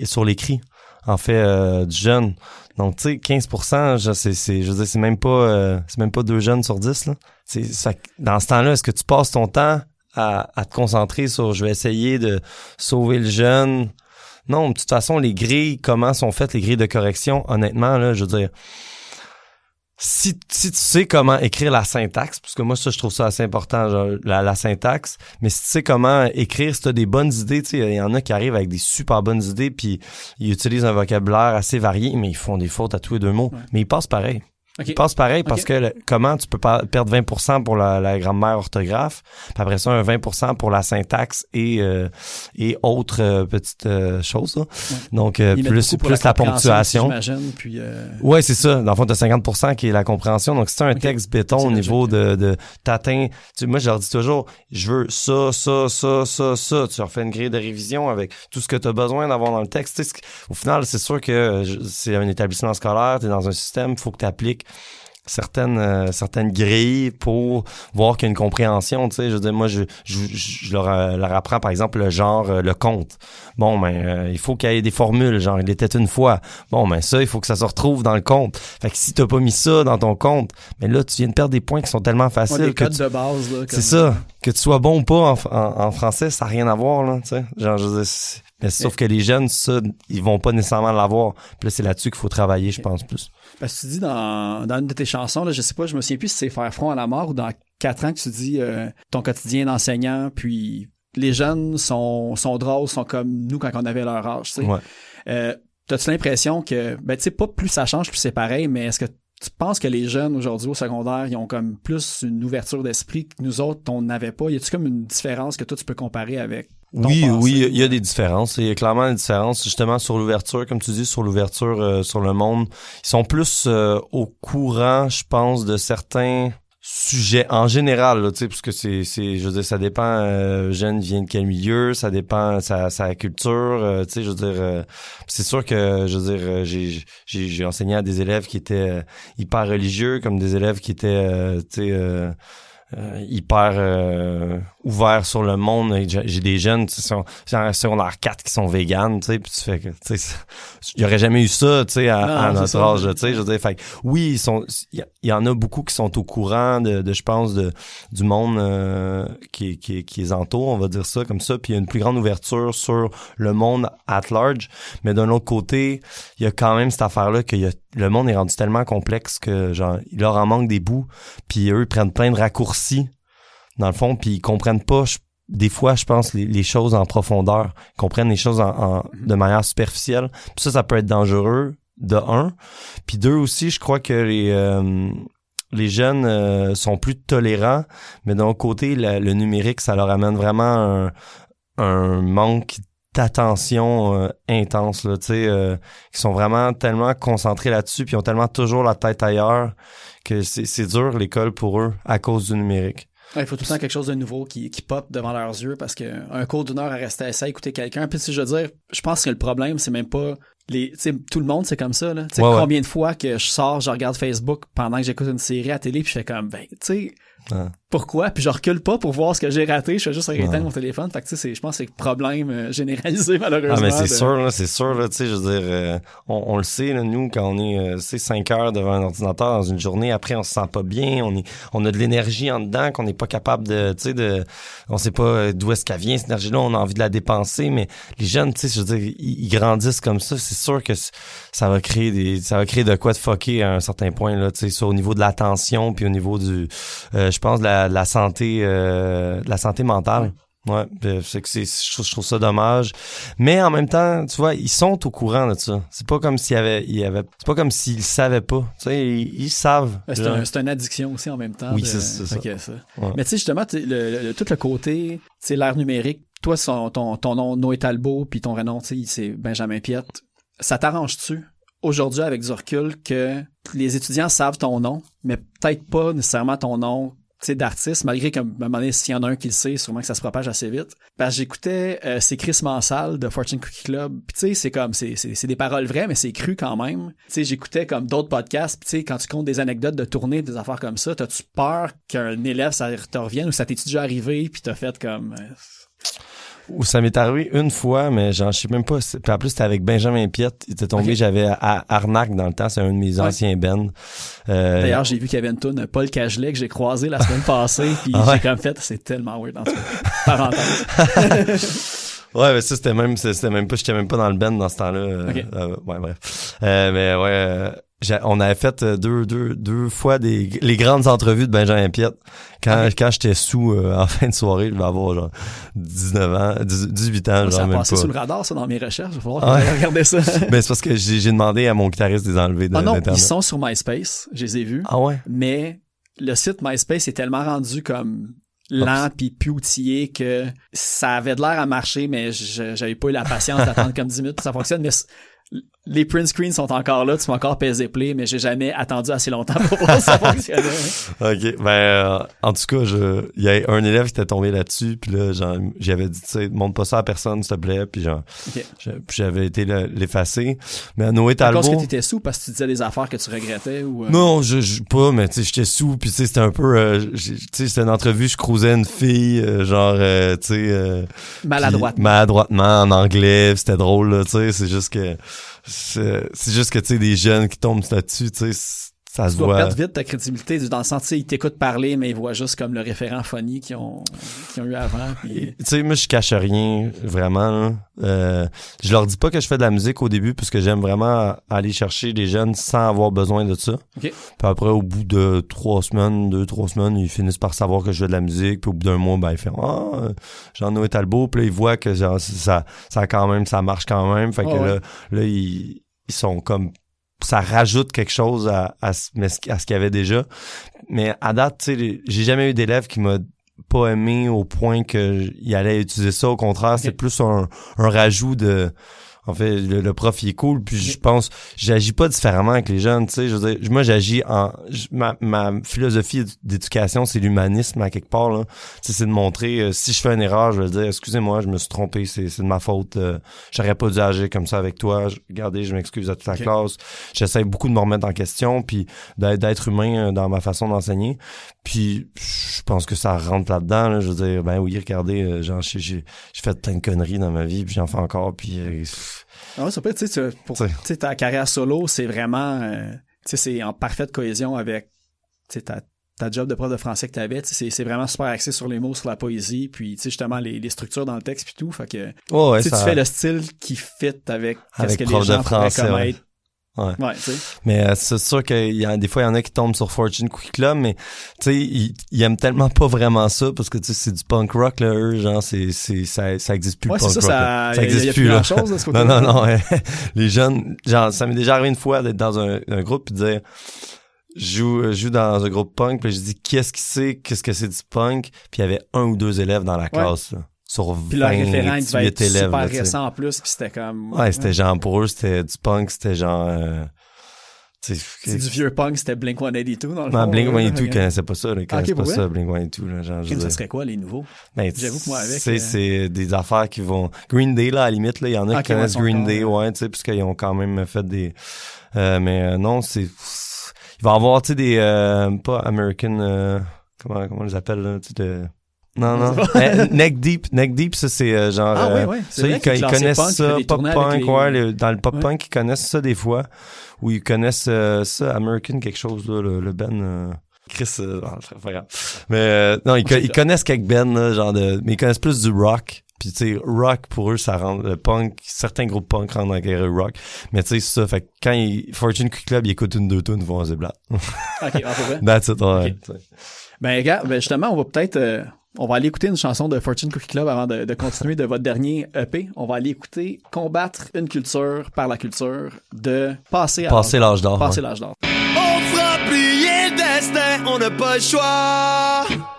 sur l'écrit en fait euh, du jeune. Donc tu sais 15%, je c'est c'est je veux dire c'est même pas euh, c'est même pas deux jeunes sur 10 là. C'est dans ce temps-là, est-ce que tu passes ton temps à, à te concentrer sur je vais essayer de sauver le jeune? Non, de toute façon, les grilles, comment sont faites les grilles de correction, honnêtement, là, je veux dire, si, si tu sais comment écrire la syntaxe, parce que moi, ça, je trouve ça assez important, genre, la, la syntaxe, mais si tu sais comment écrire, si tu as des bonnes idées, tu sais, il y en a qui arrivent avec des super bonnes idées, puis ils utilisent un vocabulaire assez varié, mais ils font des fautes à tous les deux mots. Ouais. Mais ils passent pareil. OK. Ils passent pareil parce que le- comment tu peux pas perdre 20% pour la, la grammaire orthographe, puis après ça un 20% pour la syntaxe et euh, et autres euh, petites euh, choses. là. Donc euh, Ils plus plus la, ponctuation. Puis euh, Ouais, c'est ça. Dans le fond, t'as 50% qui est la compréhension. Donc, si t'as un texte béton au niveau de, de t'atteins, tu sais, moi, je leur dis toujours, je veux ça, ça, ça, ça, ça. Tu leur fais une grille de révision avec tout ce que t'as besoin d'avoir dans le texte. Tu au final, c'est sûr que euh, je- c'est un établissement scolaire, t'es dans un système, il faut que t'appliques certaines euh, certaines grilles pour voir qu'il y a une compréhension tu sais. Je veux dire moi je je, je leur, euh, leur apprends par exemple le genre euh, le compte bon ben il faut qu'il y ait des formules genre il était une fois. Bon ben ça il faut que ça se retrouve dans le compte fait que si t'as pas mis ça dans ton compte mais là tu viens de perdre des points qui sont tellement ouais, faciles que codes tu- de base. là, comme- c'est ça. Que tu sois bon ou pas en, en, en français ça n'a rien à voir là tu sais. Genre je veux dire, c'est- mais sauf que les jeunes ça ils vont pas nécessairement l'avoir. Puis là c'est là-dessus qu'il faut travailler je pense plus Parce que tu dis dans, dans une de tes chansons, là, je sais pas, je me souviens plus si c'est Faire front à la mort ou dans quatre ans que tu dis euh, ton quotidien d'enseignant, puis les jeunes sont, sont drôles, sont comme nous quand on avait leur âge. tu sais. ouais Euh, T'as-tu l'impression que, ben tu sais, pas plus ça change, plus c'est pareil, mais est-ce que tu penses que les jeunes aujourd'hui au secondaire, ils ont comme plus une ouverture d'esprit que nous autres, on n'avait pas? Y a-tu comme une différence que toi, tu peux comparer avec Oui, oui, il y a des différences. Il y a clairement des différences, justement, sur l'ouverture, comme tu dis, sur l'ouverture euh, sur le monde. Ils sont plus euh, au courant, je pense, de certains sujet en général là, tu sais parce que c'est c'est je veux dire ça dépend euh, jeune vient de quel milieu ça dépend sa sa culture euh, tu sais je veux dire euh, c'est sûr que je veux dire euh, j'ai j'ai j'ai enseigné à des élèves qui étaient hyper religieux comme des élèves qui étaient tu sais euh, hyper euh, ouvert sur le monde. J'ai des jeunes qui sont en secondaire 4 qui sont véganes, tu sais, puis tu fais que, tu sais, il y aurait jamais eu ça, tu sais, à, notre âge, tu sais, je veux dire, fait oui, ils sont, il y, en a beaucoup qui sont au courant de, de je pense, de du monde euh, qui, qui, qui les entoure, on va dire ça comme ça, puis il y a une plus grande ouverture sur le monde at large, mais d'un autre côté, il y a quand même cette affaire-là qu'il y a le monde est rendu tellement complexe que genre il leur en manque des bouts puis eux ils prennent plein de raccourcis dans le fond puis ils comprennent pas des fois je pense les, choses en profondeur ils comprennent les choses en, mm-hmm. de manière superficielle. Puis ça ça peut être dangereux de un. Puis deux aussi je crois que les euh, les jeunes euh, sont plus tolérants mais d'un côté le numérique ça leur amène vraiment un, un manque attention euh, intense là tu sais euh, qui sont vraiment tellement concentrés là-dessus puis ont tellement toujours la tête ailleurs que c'est dur l'école pour eux à cause du numérique il faut tout le temps quelque chose de nouveau qui, qui pop devant leurs yeux parce que un cours d'une heure à rester à écouter quelqu'un. Puis si je veux dire, je pense que le problème, c'est même pas les. tout le monde, c'est comme ça. Là. combien de fois que je sors, je regarde Facebook pendant que j'écoute une série à télé, puis je fais comme ben, tu sais, pourquoi? Puis je recule pas pour voir ce que j'ai raté, je fais juste arrêter mon téléphone. Fait que tu sais, je pense que c'est un problème euh, généralisé malheureusement. Ah mais c'est sûr, là, c'est sûr, là, tu sais, je veux dire, euh, on, le sait, là, nous, quand on est, euh, c'est 5 heures devant un ordinateur dans une journée, après on se sent pas bien, on est, on a de l'énergie en dedans qu'on n'est pas capable de, tu sais, de, on sait pas d'où est-ce qu'elle vient cette énergie-là, on a envie de la dépenser, mais les jeunes, tu sais, je veux dire, ils, grandissent comme ça, c'est sûr que ça va créer des, ça va créer de quoi de fucker à un certain point là, tu sais, au niveau de l'attention puis au niveau du, je pense, de la, santé, euh, la santé mentale. Ouais, c'est que c'est, je trouve ça dommage. Mais en même temps, tu vois, ils sont au courant de ça. C'est pas comme s'il y avait, il y avait, c'est pas comme s'ils savaient pas. Tu sais, ils, savent. C'est, un, c'est une addiction aussi en même temps. Oui, c'est, ça. Mais tu sais, justement, le, tout le côté, tu l'ère numérique, toi, ton, ton nom, Noé Talbot, puis ton vrai nom, tu sais, c'est Benjamin Piette. Ça t'arrange-tu aujourd'hui avec du recul que les étudiants savent ton nom, mais peut-être pas nécessairement ton nom d'artiste, malgré qu'à un moment donné, s'il y en a un qui le sait, sûrement que ça se propage assez vite. Parce que j'écoutais euh, c'est Chris Mansal de Fortune Cookie Club. Puis tu sais, c'est comme c'est, c'est, des paroles vraies, mais c'est cru quand même. Tu sais, j'écoutais comme d'autres podcasts, puis tu sais, quand tu comptes des anecdotes de tournée, des affaires comme ça, t'as-tu peur qu'un élève ça te revienne ou ça t'est déjà arrivé puis t'as fait comme euh, ou ça m'est arrivé une fois, mais j'en sais même pas. Puis en plus, c'était avec Benjamin Piette. Il était tombé, j'avais à Arnaque dans le temps, c'est un de mes anciens bands. Euh, D'ailleurs, j'ai vu qu'il y avait une tune Paul Cagelet que j'ai croisé la semaine passée, puis ah j'ai comme fait, c'est tellement weird en tout Parenthèse. Ouais, mais ça, c'était même, c'était même pas, j'étais même pas dans le band dans ce temps-là. Euh, euh, ouais, bref. Euh, mais ouais, on avait fait euh, deux, deux, deux fois des, les grandes entrevues de Benjamin Piette. Quand, quand j'étais sous euh, en fin de soirée, je vais avoir genre 19 ans, 18 ans, genre ça même passé sous le radar, ça, dans mes recherches. Il va falloir regarder ça. ben, c'est parce que j'ai demandé à mon guitariste de les enlever de, ah non, ils sont sur MySpace. Je les ai vus. Ah ouais? Mais le site MySpace est tellement rendu comme lent puis plus outillé que ça avait de l'air à marcher mais j'avais pas eu la patience d'attendre comme 10 minutes pour que ça fonctionne mais les print screens sont encore là, tu peux encore peser play, mais j'ai jamais attendu assez longtemps pour voir ça fonctionner. ok, ben euh, en tout cas, je, il y a un élève qui était tombé là-dessus, puis là, j'avais dit, tu sais, montre pas ça à personne, s'il te plaît, puis genre, j'avais été l'effacer. Mais à Noé Talbot. Est-ce que t'étais sous parce que tu disais des affaires que tu regrettais ou? Euh? Non, je, je, pas, mais tu sais, j'étais sous, puis tu sais, c'était un peu, euh, tu sais, c'était une entrevue, je croisais une fille, genre, tu sais, maladroitement, maladroitement en anglais, c'était drôle, tu sais, c'est juste que c'est juste que tu sais des jeunes qui tombent là-dessus, tu sais ça se tu dois perdre vite ta crédibilité. Dans le sens ils t'écoutent parler mais ils voient juste comme le référent funny qu'ils ont qu'ils ont eu avant tu sais moi je cache rien vraiment euh, je leur dis pas que je fais de la musique au début parce que j'aime vraiment aller chercher des jeunes sans avoir besoin de ça. Puis après au bout de trois semaines deux trois semaines ils finissent par savoir que je fais de la musique puis au bout d'un mois ben ils font ah Jean-Noël Talbot puis là ils voient que genre, ça ça quand même ça marche quand même. Fait que là, là ils ils sont comme ça rajoute quelque chose à, à, ce qu'il y avait déjà. Mais à date, tu sais, j'ai jamais eu d'élève qui m'a pas aimé au point qu'il allait utiliser ça. Au contraire, c'est plus un, un rajout de En fait, le, le prof, il est cool, puis je pense, j'agis pas différemment avec les jeunes, tu sais. Je veux dire, moi, j'agis en... ma, ma philosophie d'éducation, c'est l'humanisme, à quelque part, là. Tu sais, c'est de montrer, euh, si je fais une erreur, je vais dire, excusez-moi, je me suis trompé, c'est c'est de ma faute. euh, J'aurais pas dû agir comme ça avec toi. Je- Regardez, je m'excuse à toute la classe. J'essaie beaucoup de me remettre en question, puis d'être humain euh, dans ma façon d'enseigner. Puis je pense que ça rentre là-dedans. Là. Je veux dire, ben oui, regardez, euh, genre, j'ai j'ai j'ai fait plein de conneries dans ma vie, puis j'en fais encore, puis euh, Ah ouais, ça peut être, tu sais, pour T'sais. ta carrière solo, c'est vraiment, euh, tu sais, c'est en parfaite cohésion avec, ta, ta job de prof de français que tu avais, c'est vraiment super axé sur les mots, sur la poésie, puis tu sais justement les, les structures dans le texte puis tout, fait que ouais, tu sais, ça- tu fais le style qui fit avec, Avec ce que les gens pourraient français, connaître. Ouais. Ouais. Mais euh, c'est sûr qu'il y a des fois il y en a qui tombent sur Fortune Cookie Club, mais tu sais ils, ils aiment tellement pas vraiment ça parce que tu sais c'est du punk rock là, eux genre c'est c'est ça ça existe plus Ouais, le c'est punk ça, rock. ça, là. y a- y a existe plus là. ce Non non non, ouais. les jeunes genre ça m'est déjà arrivé une fois d'être dans un, un groupe puis de dire je joue je joue dans un groupe punk puis je dis qui est-ce qui sait qu'est-ce que c'est du punk? Puis il y avait un ou deux élèves dans la classe là, sur Puis leur référent, il devait 28 être élèves super là, récent en plus, puis c'était comme... Ouais, c'était genre pour eux c'était du punk, c'était genre euh, C'est du vieux punk, c'était Blink-182 dans le Non, fond. Blink là. 182, ils connaissaient pas ça, là. Ils connaissaient Ok, pas ça, Blink 182, là. Genre, je ça serait quoi les nouveaux? Ben, J'avoue que moi, avec, euh, c'est des affaires qui vont. Green Day, là, à la limite, là, il y en a Ok, qui connaissent ouais, Green Day, pas- ouais, tu sais, puisqu'ils ont quand même fait des. Euh, mais euh, non, c'est. Il va y avoir, tu sais, des. euh, pas American. euh, comment, comment on les appelle, là, tu sais, de. Non, non. Eh, neck Deep. Neck Deep, ça, c'est euh, genre. Ah, euh, ouais, ouais. C'est ça, ils, connaissent punk, ça, pop punk, les- ouais, le- dans le pop Ouais. punk, ils connaissent ça des fois, ou ils connaissent euh, ça, American quelque chose, là, le, le Ben, euh, Chris, euh, c'est pas grave. Mais, euh, non, ils, co- ils connaissent quelques Ben, là, genre de, mais ils connaissent plus du rock. Puis, tu sais, rock, pour eux, ça rend, le punk, certains groupes punk rentrent dans carrière rock. Mais, tu sais, c'est ça, fait que quand ils, Fortune Quick Club, ils écoutent une, deux tunes, ils vont à Zeblat. Ok, ah. That's it, ouais. Ben, gars, ben justement, on va peut-être... euh, on va aller écouter une chanson de Fortune Cookie Club avant de, de continuer de votre dernier EP. On va aller écouter Combattre une culture par la culture de Passer à Passer l'âge d'or. Passer ouais. l'âge d'or. On fera plier le destin, on n'a pas le choix.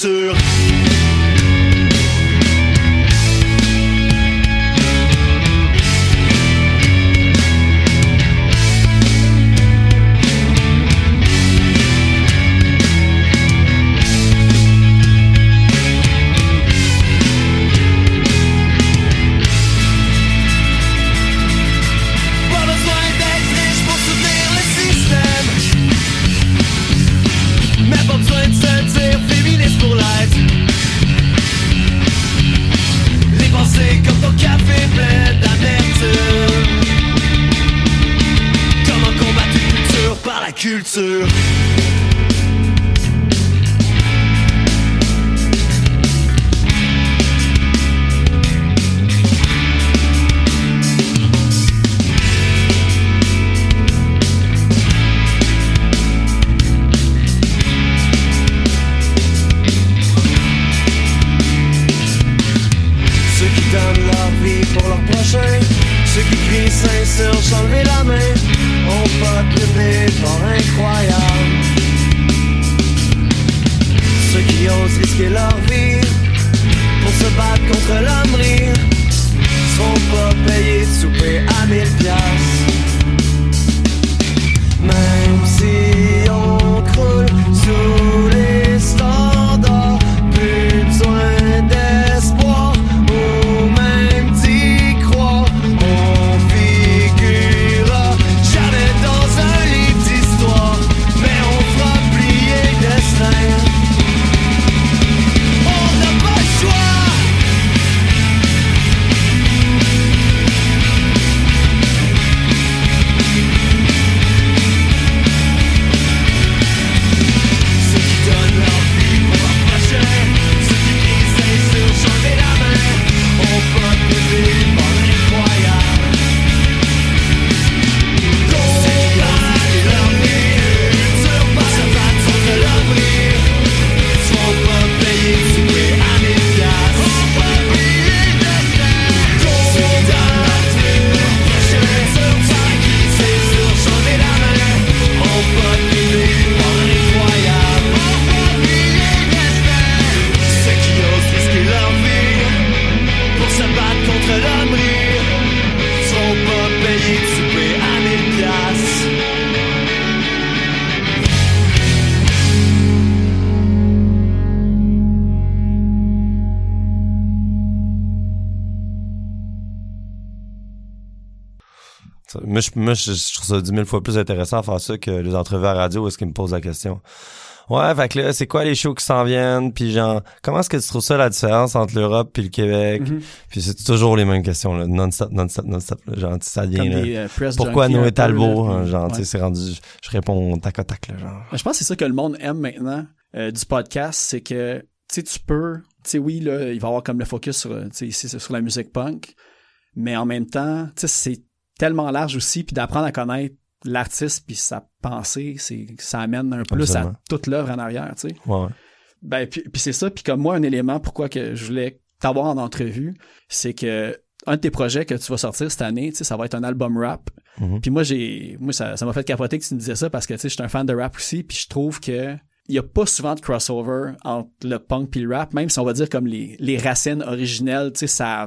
Par pas payés. Moi, je, moi je, trouve ça dix mille fois plus intéressant à faire ça que les entrevues à radio où est-ce qu'ils me posent la question. Ouais, fait que là, c'est quoi les shows qui s'en viennent? Puis genre, comment est-ce que tu trouves ça la différence entre l'Europe puis le Québec? Mhm. Puis c'est toujours les mêmes questions, là, non-stop, non-stop, non-stop. Genre, ça devient, là, des euh, Pourquoi Noé Talbot? hein, puis- genre, ouais. tu sais, c'est rendu, je, réponds tac à tac, là, genre. Je pense que c'est ça que le monde aime maintenant euh, du podcast, c'est que tu sais, tu peux, tu sais, oui, là, il va y avoir comme le focus sur, euh, tu sais, ici, sur la musique punk, mais en même temps, tu sais, c'est tellement large aussi, puis d'apprendre à connaître l'artiste puis sa pensée, c'est ça amène un plus Absolument. à toute l'œuvre en arrière, tu sais. Ouais. Ben, puis, puis c'est ça. Puis comme moi, un élément pourquoi que je voulais t'avoir en entrevue, c'est que un de tes projets que tu vas sortir cette année, tu sais, ça va être un album rap. Mhm. Puis moi, j'ai, moi, ça, ça m'a fait capoter que tu me disais ça parce que, tu sais, je suis un fan de rap aussi, puis je trouve que il y a pas souvent de crossover entre le punk puis le rap, même si on va dire comme les, les racines originelles, tu sais, ça,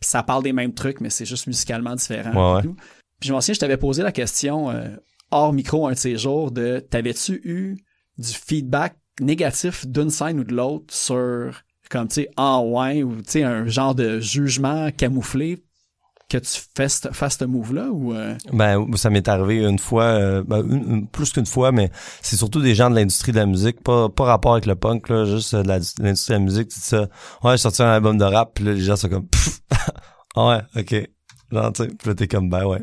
ça parle des mêmes trucs, mais c'est juste musicalement différent. Ouais, et. Puis je m'en souviens, je t'avais posé la question euh, hors micro un de ces jours de t'avais-tu eu du feedback négatif d'une scène ou de l'autre sur comme tu sais ah ouais ou tu sais un genre de jugement camouflé que tu fasses fasses ce move là ou euh, Ben, ça m'est arrivé une fois, euh, ben, une- plus qu'une fois, mais c'est surtout des gens de l'industrie de la musique, pas, pas rapport avec le punk, là, juste euh, de l'industrie de la musique, tu ça. Ouais, j'ai sorti un album de rap, puis là, les gens sont comme, Pff! ah ouais, ok. Genre, tu sais, puis là, t'es comme, ben ouais.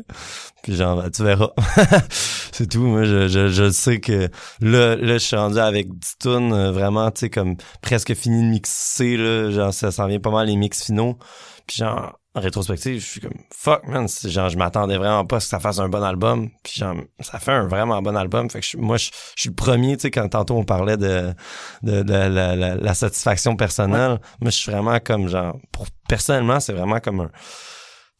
Puis genre, ben, tu verras. c'est tout, moi, je, je, je sais que là, là, je suis rendu avec 10 tunes, euh, vraiment, tu sais, comme presque fini de mixer, là, genre, ça s'en vient pas mal les mix finaux. Puis genre, en rétrospective, je suis comme fuck man, genre je m'attendais vraiment pas à ce que ça fasse un bon album. Puis genre ça fait un vraiment bon album. Fait que je- moi je, je suis le premier, tu sais quand tantôt on parlait de de, de la, la, la satisfaction personnelle, moi je suis vraiment comme genre pour personnellement, c'est vraiment comme un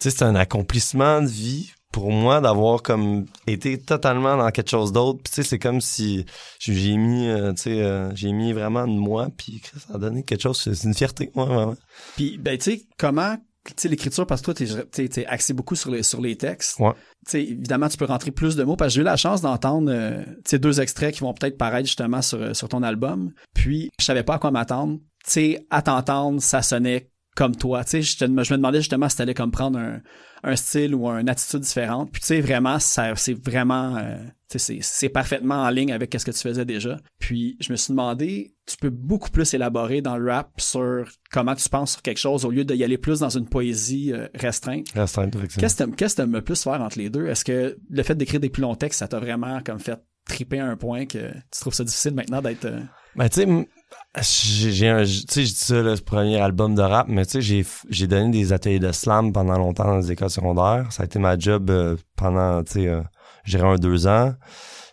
sais c'est un accomplissement de vie pour moi d'avoir comme été totalement dans quelque chose d'autre. Puis tu sais c'est comme si j'ai mis euh, tu sais euh, j'ai mis vraiment de moi puis ça a donné quelque chose. C'est une fierté ouais, vraiment. Puis ben tu sais comment tu sais l'écriture parce que toi t'es t'es t'es axé beaucoup sur les sur les textes. Ouais. tu sais évidemment tu peux rentrer plus de mots parce que j'ai eu la chance d'entendre euh, tu sais deux extraits qui vont peut-être paraître justement sur sur ton album. Puis je savais pas à quoi m'attendre. Tu sais à t'entendre ça sonnait comme toi tu sais je, te- je me demandais justement si t'allais comme prendre un un style ou une attitude différente. Puis tu sais, vraiment, ça, c'est vraiment, euh, tu sais, c'est, parfaitement en ligne avec ce que tu faisais déjà. Puis je me suis demandé, tu peux beaucoup plus élaborer dans le rap sur comment tu penses sur quelque chose au lieu d'y aller plus dans une poésie euh, restreinte. restreinte effectivement Qu'est-ce que qu'est-ce que t'aimes le plus faire entre les deux? Est-ce que le fait d'écrire des plus longs textes, ça t'a vraiment comme fait triper à un point que tu trouves ça difficile maintenant d'être... euh, Ben, tu sais, j'ai j'ai un, tu sais, je dis ça, là, ce premier album de rap, mais tu sais, j'ai, j'ai donné des ateliers de slam pendant longtemps dans les écoles secondaires. Ça a été ma job euh, pendant, tu sais, euh, je dirais un deux ans.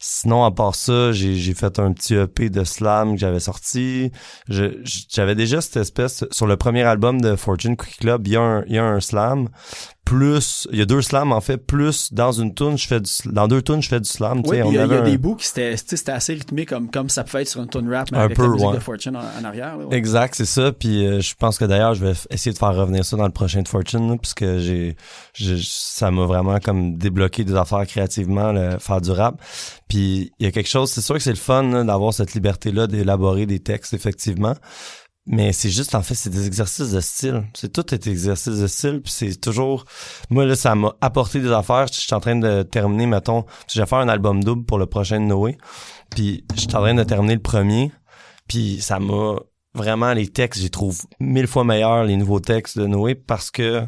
Sinon, à part ça, j'ai, j'ai fait un petit EP de slam que j'avais sorti. J'avais déjà cette espèce, sur le premier album de Fortune Quick Club, il y a un, il y a un slam. Plus, il y a deux slams, en fait, plus dans une tune, je fais du, dans deux tunes, je fais du slam. tu Oui, il y a, il y avait a un- des bouts qui c'était, c'était assez rythmé comme, comme ça pouvait être sur une tune rap, mais Un avec peu, la musique ouais. de Fortune en, en arrière. là, ouais. Exact, c'est ça. Puis euh, je pense que d'ailleurs, je vais essayer de faire revenir ça dans le prochain de Fortune, là, puisque j'ai, j'ai- ça m'a vraiment comme débloqué des affaires créativement, le, faire du rap. Puis il y a quelque chose, c'est sûr que c'est le fun là, d'avoir cette liberté-là d'élaborer des textes, effectivement. Mais c'est juste, en fait, c'est des exercices de style. C'est tout est exercice de style. Puis c'est toujours... Moi, là, ça m'a apporté des affaires. Je suis en train de terminer, mettons... Je vais faire un album double pour le prochain de Noé. Puis je suis en train de terminer le premier. Puis ça m'a... Vraiment, les textes, j'y trouve mille fois meilleurs, les nouveaux textes de Noé, parce que,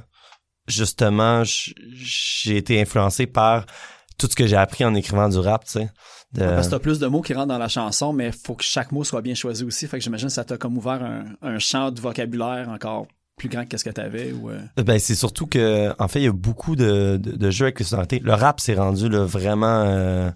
justement, j'ai été influencé par tout ce que j'ai appris en écrivant du rap, tu sais. De- Ouais, Parce que t'as plus de mots qui rentrent dans la chanson, mais faut que chaque mot soit bien choisi aussi. Fait que j'imagine que ça t'a comme ouvert un, un champ de vocabulaire encore plus grand que ce que t'avais. Ou, euh, Ben c'est surtout que en fait il y a beaucoup de, de, de jeux avec les sonorités. Le rap s'est rendu là vraiment euh,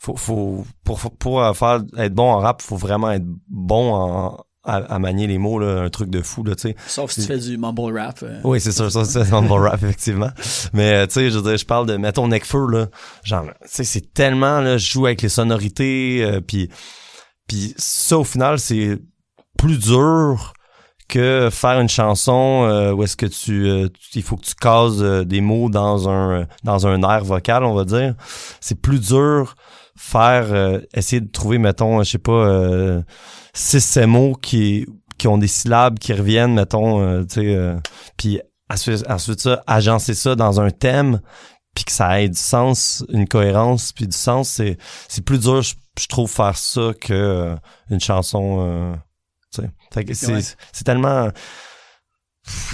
faut faut pour pour euh, faire être bon en rap, faut vraiment être bon en à, à manier les mots là, un truc de fou là, tu sais. sauf si tu fais du mumble rap. euh. Oui, c'est sûr, ça c'est un bon rap effectivement. Mais euh, tu sais, je je parle de mettons Necfeu là, genre tu sais c'est tellement là, je joue avec les sonorités euh, puis puis ça au final c'est plus dur que faire une chanson euh, où est-ce que tu, euh, tu- il faut que tu cases euh, des mots dans un dans un air vocal, on va dire. C'est plus dur faire essayer de trouver mettons, je sais pas six sept mots qui qui ont des syllabes qui reviennent mettons euh, tu sais euh, puis ensuite, ensuite ça agencer ça dans un thème puis que ça ait du sens, une cohérence, puis du sens, c'est c'est plus dur, je, je trouve, faire ça que euh, une chanson. Euh, tu sais. Fait que c'est c'est tellement.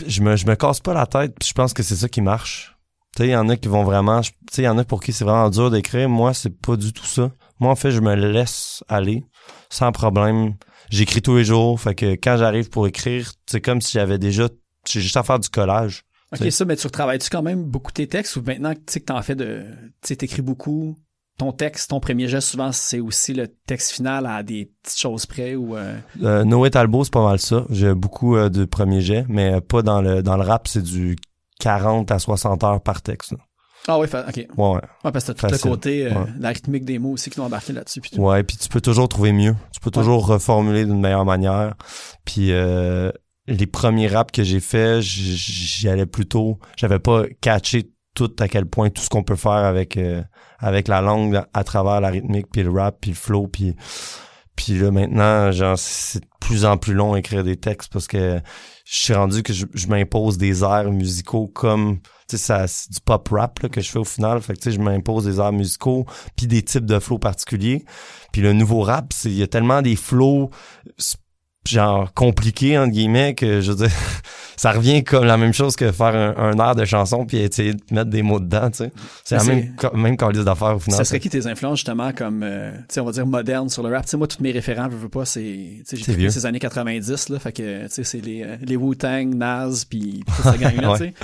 Je me je me casse pas la tête, puis je pense que c'est ça qui marche. Tu sais, il y en a qui vont vraiment. Tu sais, il y en a pour qui c'est vraiment dur d'écrire. Moi, c'est pas du tout ça. Moi, en fait, je me laisse aller sans problème. J'écris tous les jours. Fait que quand j'arrive pour écrire, c'est comme si j'avais déjà. J'ai juste à faire du collage. Ok, ça, mais tu retravailles-tu quand même beaucoup tes textes ou maintenant tu sais que t'en fais de. Tu sais, t'écris beaucoup. Ton texte, ton premier geste, souvent, c'est aussi le texte final à des petites choses près ou. euh, Euh, Noé Talbot, c'est pas mal ça. J'ai beaucoup euh, de premiers jets, mais pas dans le dans le rap, c'est du 40 à 60 heures par texte. là. Ah oui, fa- ok. Ouais, ouais. Ouais, parce que t'as tout Facile. le côté, euh, Ouais. la rythmique des mots aussi qui doit embarquer là-dessus. puis tout. Ouais, puis tu peux toujours trouver mieux. Tu peux toujours reformuler d'une meilleure manière. Puis euh, les premiers raps que j'ai fait, j'y allais plutôt. J'avais pas catché tout à quel point tout ce qu'on peut faire avec euh, avec la langue à travers la rythmique puis le rap puis le flow puis puis là maintenant genre c'est de plus en plus long à écrire des textes parce que je suis rendu que je, m'impose des airs musicaux comme tu sais c'est du pop rap là, que je fais au final. Fait que tu sais je m'impose des airs musicaux puis des types de flows particuliers. Puis le nouveau rap il y a tellement des flows s- genre compliqués entre guillemets que je veux dire ça revient comme la même chose que faire un, un air de chanson puis essayer de mettre des mots dedans tu sais c'est la même même calice d'affaires au final Ça serait qui tes influences justement comme, euh, tu sais, on va dire modernes sur le rap? Tu sais, moi, tous mes référents, je veux pas, c'est, tu sais, j'ai ces années 90, là, fait que, tu sais, c'est les, euh, les Wu-Tang, Nas, puis toute cette gang-là, Ouais. tu sais.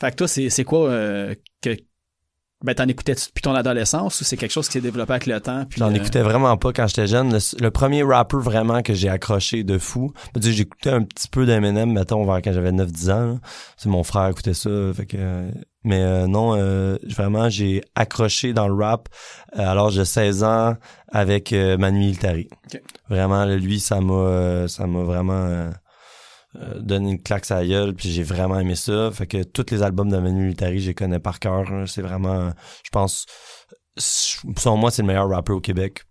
Fait que toi, c'est, c'est quoi euh, que, ben, t'en écoutais depuis ton adolescence ou c'est quelque chose qui s'est développé avec le temps? J'en euh, écoutais vraiment pas quand j'étais jeune. Le, le premier rapper vraiment que j'ai accroché de fou, dire, j'écoutais un petit peu d'Eminem, mettons, vers quand j'avais 9-10 ans. C'est mon frère écoutait ça. Fait que, mais euh, non, euh, vraiment, j'ai accroché dans le rap à l'âge de 16 ans avec Manu Militari. Vraiment, lui, ça m'a ça m'a vraiment euh, donné une claque à la gueule, puis j'ai vraiment aimé ça. Fait que tous les albums de Manu Militari, je les connais par cœur. là. C'est vraiment, je pense, selon moi, c'est le meilleur rapper au Québec.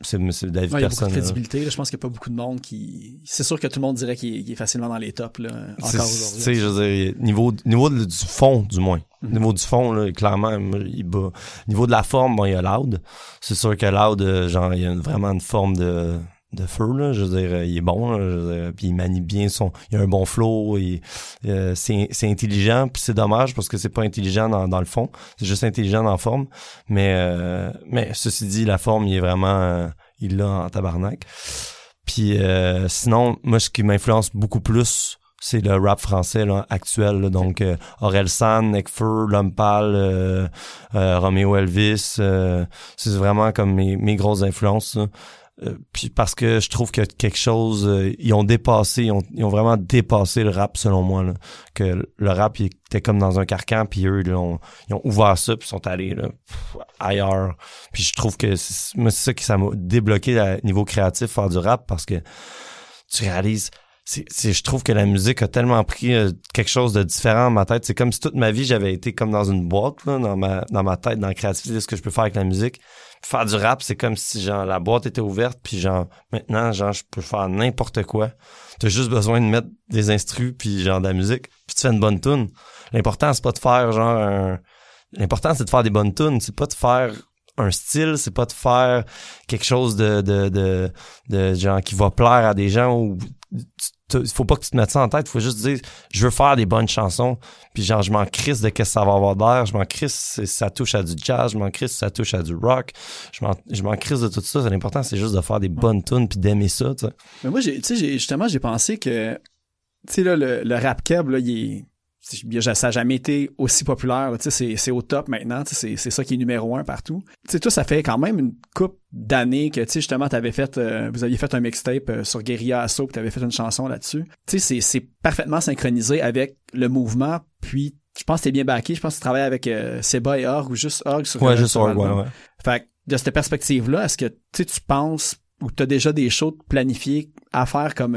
C'est David ouais, il y a beaucoup de crédibilité. là. Je pense qu'il n'y a pas beaucoup de monde qui. C'est sûr que tout le monde dirait qu'il est, facilement dans les tops là, encore Tu aujourd'hui. sais, je veux dire, niveau, niveau du fond, du moins. Mhm. Niveau du fond, là, clairement, il bat. Niveau de la forme, bon, il y a Loud. C'est sûr que Loud, euh, genre, il y a une- vraiment une forme de, de feu, là. Je veux dire, euh, il est bon, là, je veux dire, puis il manie bien son, il a un bon flow, il- euh, c'est, c'est intelligent, puis c'est dommage parce que c'est pas intelligent dans, dans le fond. C'est juste intelligent dans la forme. Mais, euh, mais ceci dit, la forme, il est vraiment, euh, il l'a en tabarnak. Puis euh, sinon, moi, ce qui m'influence beaucoup plus, c'est le rap français là, actuel. là. donc, Aurel San, Nekfeu, L'Homme Pâle, euh, Romeo Elvis. c'est vraiment comme mes, mes grosses influences. là. Euh, puis parce que je trouve que quelque chose, euh, ils ont dépassé, ils ont, ils ont vraiment dépassé le rap selon moi. Là. Que le rap il était comme dans un carcan, puis eux ils ont, ouvert ça, puis sont allés là, ailleurs. Puis je trouve que c'est ça qui ça m'a débloqué à niveau créatif faire du rap parce que tu réalises c'est, je trouve que la musique a tellement pris euh, quelque chose de différent dans ma tête. C'est comme si toute ma vie, j'avais été comme dans une boîte, là, dans ma, dans ma tête, dans la créativité, ce que je peux faire avec la musique. Faire du rap, c'est comme si, genre, la boîte était ouverte, puis genre, maintenant, genre, je peux faire n'importe quoi. T'as juste besoin de mettre des instrus, puis genre, de la musique, puis tu fais une bonne tune. L'important, c'est pas de faire, genre, un... L'important, c'est de faire des bonnes tunes. C'est pas de faire un style, c'est pas de faire quelque chose de, de, de, de genre qui va plaire à des gens ou faut pas que tu te mettes ça en tête, faut juste dire je veux faire des bonnes chansons, puis genre je m'en crisse de qu'est-ce que ça va avoir d'air, je m'en crisse si ça touche à du jazz, je m'en crisse si ça touche à du rock, je m'en crisse de tout ça, l'important c'est juste de faire des bonnes tunes puis d'aimer ça, tu sais. Mais moi, j'ai, tu sais, justement, j'ai pensé que, tu sais, là, le, le rap keb, là, il est, ça n'a jamais été aussi populaire. Tu c'est, au top maintenant. Tu c'est, ça qui est numéro un partout. Tu sais, toi, ça fait quand même une coupe d'années que, tu justement, t'avais fait, euh, vous aviez fait un mixtape euh, sur Guerilla Asso, puis t'avais fait une chanson là-dessus. Tu c'est, parfaitement synchronisé avec le mouvement, puis je pense que t'es bien backé. Je pense que tu travailles avec euh, Seba et Org ou juste Org sur Ouais, euh, juste Org, ouais, ouais. Fait que de cette perspective-là, est-ce que tu tu penses ou tu as déjà des shows planifiés à faire comme,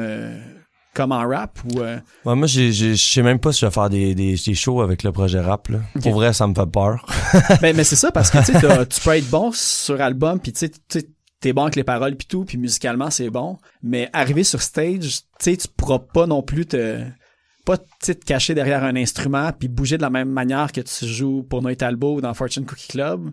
comme en rap ou euh, Ouais, moi, je sais même pas si je vais faire des, des, des shows avec le projet rap. Là. Pour vrai, ça me fait peur. ben, mais c'est ça parce que tu peux être bon sur album puis tu sais t'es bon avec les paroles puis tout puis musicalement c'est bon mais arriver sur stage tu sais tu pourras pas non plus te pas te cacher derrière un instrument puis bouger de la même manière que tu joues pour Noé Talbot ou dans Fortune Cookie Club.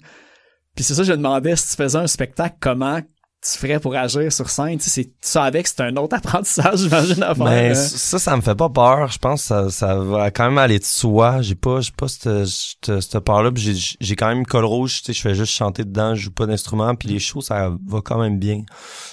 Puis c'est ça, je me demandais si tu faisais un spectacle, comment tu ferais pour agir sur scène. Tu sais, ça avec, c'est un autre apprentissage, j'imagine, à faire. Mais hein. ça, ça me fait pas peur. Je pense que ça, ça va quand même aller de soi. J'ai pas, j'ai pas cette, cette, cette peur-là. J'ai, j'ai quand même col rouge. Tu sais, je fais juste chanter dedans. Je joue pas d'instrument. Puis les shows, ça va quand même bien.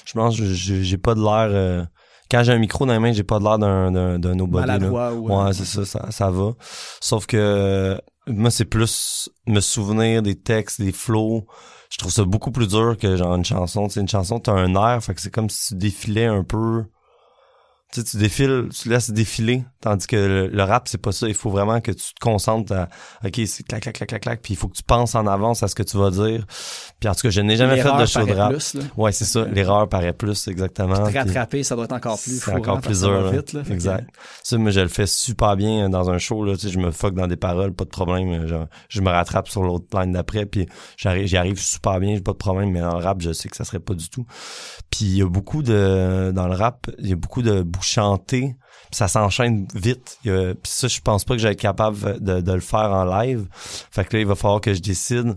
Je pense, que j'ai pas de l'air. euh, quand j'ai un micro dans les mains, j'ai pas de l'air d'un d'un, d'un nobody. là. Maladroit ou, euh, Ouais, c'est ça, ça, ça va. Sauf que moi, c'est plus me souvenir des textes, des flows. Je trouve ça beaucoup plus dur que genre une chanson. Tu une chanson, t'as un air, fait que c'est comme si tu défilais un peu. Tu sais, tu défiles, tu laisses défiler. Tandis que le, le rap, c'est pas ça. Il faut vraiment que tu te concentres à, OK, c'est clac, clac, clac, clac, clac. Puis il faut que tu penses en avance à ce que tu vas dire. Puis en tout cas, je n'ai jamais fait de show de rap. plus, là. Ouais, c'est ça. L'erreur paraît plus, exactement. Te Puis- rattraper, ça doit être encore plus c'est encore plus dur. vite, là. Que- Exact. Ça, moi, je le fais super bien euh, dans un show. Là, tu sais, je me fuck dans des paroles, pas de problème. euh, Genre, je me rattrape sur l'autre line d'après, puis j'arrive, j'y arrive super bien, j'ai pas de problème. Mais dans le rap, je sais que ça serait pas du tout. Puis il y a beaucoup de dans le rap, il y a beaucoup de chantés. Puis ça s'enchaîne vite. Puis ça, je pense pas que j'allais être capable de, de le faire en live. Fait que là, il va falloir que je décide.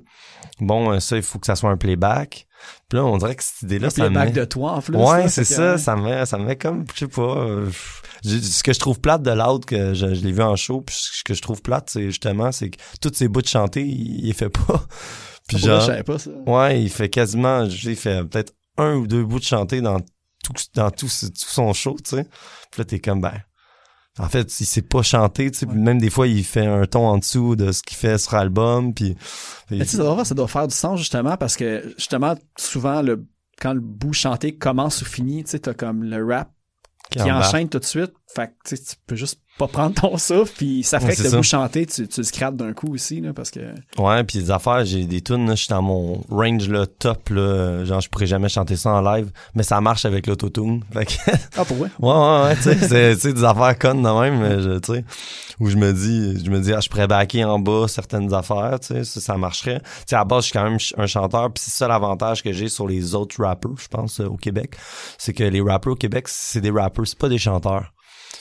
Bon, euh, ça, il faut que ça soit un playback. Puis là, on dirait que cette idée-là, ça me playback met- de toi, en plus. Ouais, c'est que, ça, ça me met, ça me met comme, je sais pas, euh, j'ai- ce que je trouve plate de l'autre, que je, je l'ai vu en show, puis ce que je trouve plate, c'est justement, c'est que tous ces bouts de chanter, il, il fait pas. Puis vrai, genre, je savais pas ça. ouais, il fait quasiment, il fait peut-être un ou deux bouts de chanter dans tout, dans tout, son show, tu sais. Puis là, t'es comme, ben, en fait, il sait pas chanter, tu sais, puis même des fois, il fait un ton en dessous de ce qu'il fait sur l'album, puis... Mais tu sais, ça doit, ça doit faire du sens, justement, parce que, justement, souvent, le, quand le bout chanté commence ou finit, tu sais, t'as comme le rap qui enchaîne tout de suite. Fait que, tu sais, tu peux juste pas prendre ton souffle, puis ça fait Ouais, que le ça. bout chanté, tu, tu le scrapes d'un coup aussi, là, parce que... Ouais, puis les affaires, j'ai des tunes, je suis dans mon range là, top, là, genre je pourrais jamais chanter ça en live, mais ça marche avec l'autotune. Fait que, Ah, pour vrai? ouais, ouais, ouais, tu sais, c'est des affaires connes de même, tu sais, où je me dis, je me dis, ah, je pourrais backer en bas certaines affaires, tu sais, ça, ça marcherait. Tu sais, à la base, je suis quand même un chanteur, puis c'est ça l'avantage que j'ai sur les autres rappers, je pense, euh, au Québec, c'est que les rappers au Québec, c'est des rappers, c'est pas des chanteurs.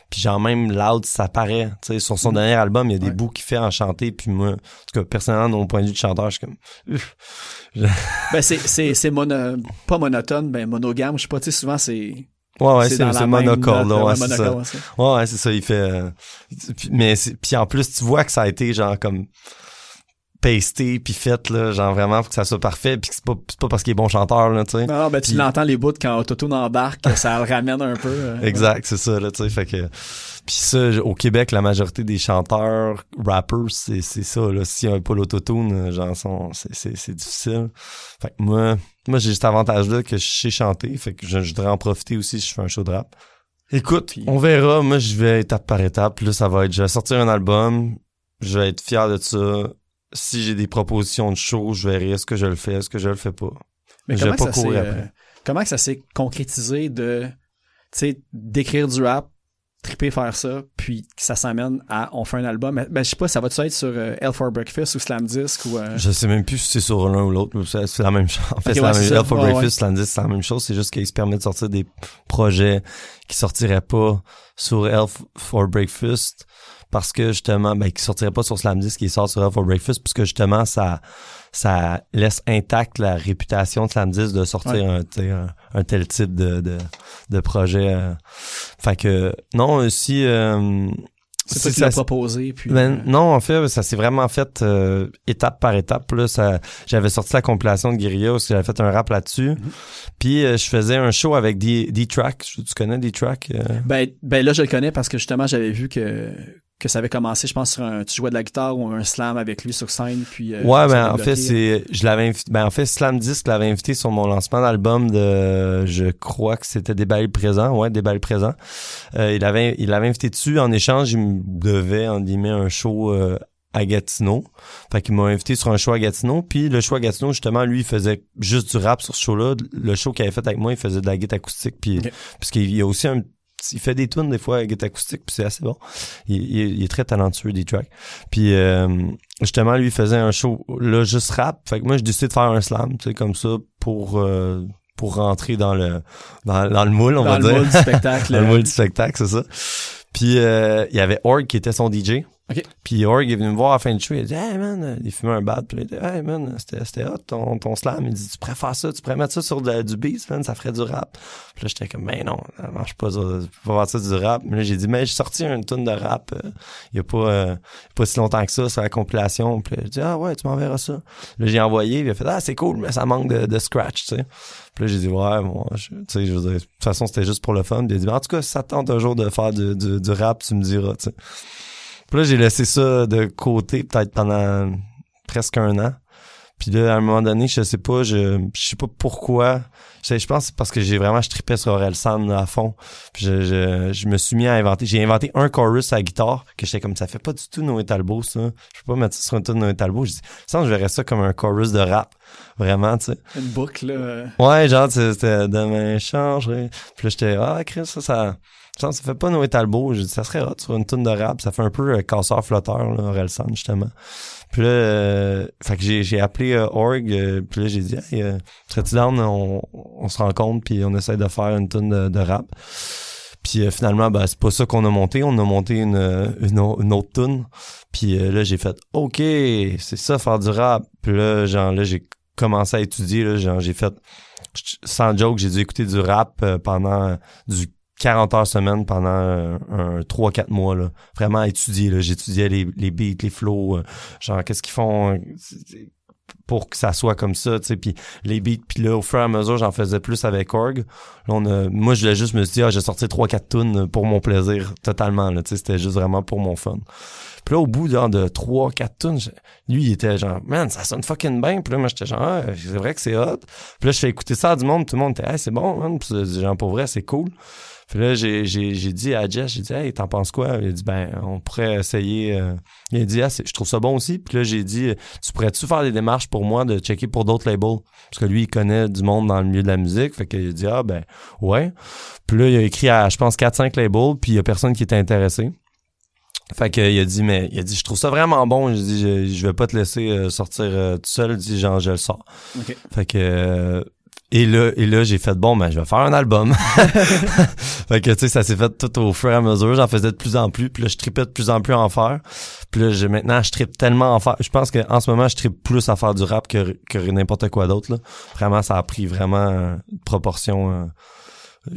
Puis genre même Loud, ça paraît. Tu sais, sur son dernier album, il y a des Ouais. bouts qu'il fait en chanter. Puis moi, en tout cas, personnellement, mon point de vue de chanteur, je suis comme... Ben, c'est, c'est, c'est mono, pas monotone, ben, monogame, je sais pas, tu sais, souvent, c'est... Ouais, ouais, c'est c'est monocorde, là, ouais, c'est ça. ouais, c'est- Ouais, c'est ça, il fait... euh, mais puis en plus, tu vois que ça a été genre comme pasté puis fait là, genre vraiment pour que ça soit parfait puis que c'est pas c'est pas parce qu'il est bon chanteur là, tu sais. Non, non, ben, tu l'entends les bouts quand Autotune embarque, ça le ramène un peu. euh, Exact, c'est ça là, tu sais, fait que puis ça au Québec, la majorité des chanteurs, rappers, c'est c'est ça là, s'il y a pas l'autotune, genre sont- c'est c'est c'est difficile. Fait que moi moi j'ai cet avantage là que je sais chanter, fait que je, je voudrais en profiter aussi si je fais un show de rap. Écoute, on verra, moi je vais étape par étape, là ça va être je vais sortir un album, je vais être fier de ça. Si j'ai des propositions de show, je verrai est-ce que je le fais, est-ce que je le fais pas? Mais Je comment vais pas courir euh, après. comment que ça s'est concrétisé de, tu sais, d'écrire du rap, triper faire ça, puis que ça s'amène à on fait un album? Ben, je sais pas, ça va-tu être sur euh, L for Breakfast ou Slam Disc ou euh, Je sais même plus si c'est sur l'un ou l'autre. C'est la même chose. En fait, Ok, c'est ouais, la c'est même ça. chose. For Ouais, Breakfast, Landis, c'est la même chose. C'est juste qu'il se permet de sortir des projets qui sortiraient pas sur Elf for Breakfast parce que justement, ben, qui sortiraient pas sur Slamdisc qui sort sur Elf for Breakfast parce que justement, ça, ça laisse intact la réputation de Slamdisc de sortir Ouais. un, un, un tel type de, de, de projet. euh. Fait que, non, aussi, euh, c'est toi si qui l'as ça- proposé, puis... ben, euh, non, en fait, ça s'est vraiment fait euh, étape par étape. Là, ça, j'avais sorti la compilation de Guerilla que j'avais fait un rap là-dessus. Mm-hmm. Puis euh, je faisais un show avec D-Track. Tu connais D-Track? euh? ben, ben là, je le connais parce que justement, j'avais vu que que ça avait commencé, je pense, sur un, tu jouais de la guitare ou un slam avec lui sur scène, puis... euh, ouais, ben en fait, c'est, je l'avais invité, ben en fait, Slam Disc l'avait invité sur mon lancement d'album de, je crois que c'était Déballe le présent, ouais, Déballe le présent. Euh, il avait, il l'avait invité dessus. En échange, il me devait, en guillemets, un show euh, à Gatineau. Fait qu'il m'a invité sur un show à Gatineau. Puis le show à Gatineau, justement, lui, il faisait juste du rap sur ce show-là. Le show qu'il avait fait avec moi, il faisait de la guitare acoustique. Puis, Ok. parce qu'il y a aussi un il fait des tunes des fois avec guitare acoustique puis c'est assez bon. Il, il- il est très talentueux des tracks. Puis euh, justement lui il faisait un show là juste rap. Fait que moi j'ai décidé de faire un slam, tu sais comme ça pour euh, pour rentrer dans le dans, dans le moule on dans va le dire. moule du spectacle. dans le moule du spectacle, c'est ça. Puis euh, il y avait Org qui était son DJ. OK. Puis Org est venu me voir à la fin du show, il a dit Hey man, il fumait un bad, puis il a dit Hey man, c'était, hot ton, ton slam. Il dit Tu pourrais faire ça, tu pourrais mettre ça sur du beat, man, ça ferait du rap. Puis là j'étais comme Ben non, ça marche pas, ça, je peux pas faire ça du rap. Mais là j'ai dit Mais j'ai sorti une tonne de rap euh, il y a pas, euh, pas si longtemps que ça sur la compilation. Puis là, j'ai dit Ah ouais, tu m'enverras ça. Là j'ai envoyé, il a fait Ah c'est cool, mais ça manque de, de scratch, tu sais. Puis là, j'ai dit, ouais, moi, je- tu sais, je veux dire, de toute façon, c'était juste pour le fun. Puis il a dit, en tout cas, si ça te tente un jour de faire du, du, du rap, tu me diras, tu sais. Puis là, j'ai laissé ça de côté peut-être pendant presque un an. Puis là, à un moment donné, je sais pas, je, je sais pas pourquoi. Je, je pense que c'est parce que j'ai vraiment, je tripais sur Orelsan là, à fond. Puis je, je, je me suis mis à inventer. J'ai inventé un chorus à la guitare que j'étais comme, ça fait pas du tout Noé Talbot, ça. Je peux pas mettre ça sur un de Noé Talbot. Je dis, ça, je verrais ça comme un chorus de rap. Vraiment, tu sais. Une boucle, là. euh, Ouais, genre, tu sais, c'était demain changerait. Puis là, j'étais, ah, Chris, ça, ça, ça, fait pas Noé Talbot. J'ai dit, ça serait hot sur une tune de rap. Ça fait un peu euh, casseur-flotteur, là, Orelsan, justement. Puis là, euh, fait que j'ai, j'ai appelé euh, Org, euh, puis là, j'ai dit, hey, euh, serais-tu on, on se rencontre, puis on essaie de faire une tune de, rap. Puis euh, finalement, ben, c'est pas ça qu'on a monté. On a monté une, une, une autre tune. Puis là, j'ai fait, OK, c'est ça, faire du rap. Puis là, genre, là, j'ai commencé à étudier, là, genre, j'ai fait, sans joke, j'ai dû écouter du rap pendant du 40 heures semaine pendant euh, un 3-4 mois, là. Vraiment à étudier. J'étudiais les, les beats, les flows, euh, genre, qu'est-ce qu'ils font euh, pour que ça soit comme ça, tu sais, puis les beats, puis là, au fur et à mesure, j'en faisais plus avec Org. Là, on a, moi, je voulais juste me dire, ah, j'ai sorti 3-4 tunes pour mon plaisir, totalement, là, tu sais, c'était juste vraiment pour mon fun. Puis là, au bout genre, de 3-4 tunes, lui, il était genre, man, ça sonne fucking bien. Puis là, moi, j'étais genre, ah, c'est vrai que c'est hot. Puis là, je fais écouter ça à du monde, tout le monde était, hey, c'est bon, man. Puis genre, pour vrai, c'est cool. Puis là, j'ai, j'ai, j'ai dit à Jess, j'ai dit, hey, t'en penses quoi? Il a dit, ben, on pourrait essayer. euh. Il a dit, ah, c'est- je trouve ça bon aussi. Puis là, j'ai dit, tu pourrais-tu faire des démarches pour moi de checker pour d'autres labels? Parce que lui, il connaît du monde dans le milieu de la musique. Fait qu'il a dit, ah, ben, ouais. Puis là, il a écrit à, je pense, 4-5 labels, puis il y a personne qui était intéressé. Fait que, il a dit, mais il a dit, je trouve ça vraiment bon. J'ai dit, je, je vais pas te laisser euh, sortir euh, tout seul. Il dit, genre, je le sors. OK. Fait que, euh, et là, et là, j'ai fait, bon, ben, je vais faire un album. fait que, tu sais, ça s'est fait tout au fur et à mesure. J'en faisais de plus en plus. Puis là, je tripais de plus en plus à en faire. Puis là, j'ai- maintenant, je trippe tellement à en faire. Je pense qu'en ce moment, je trippe plus à faire du rap que, que n'importe quoi d'autre, là. Vraiment, ça a pris vraiment euh, une proportion euh,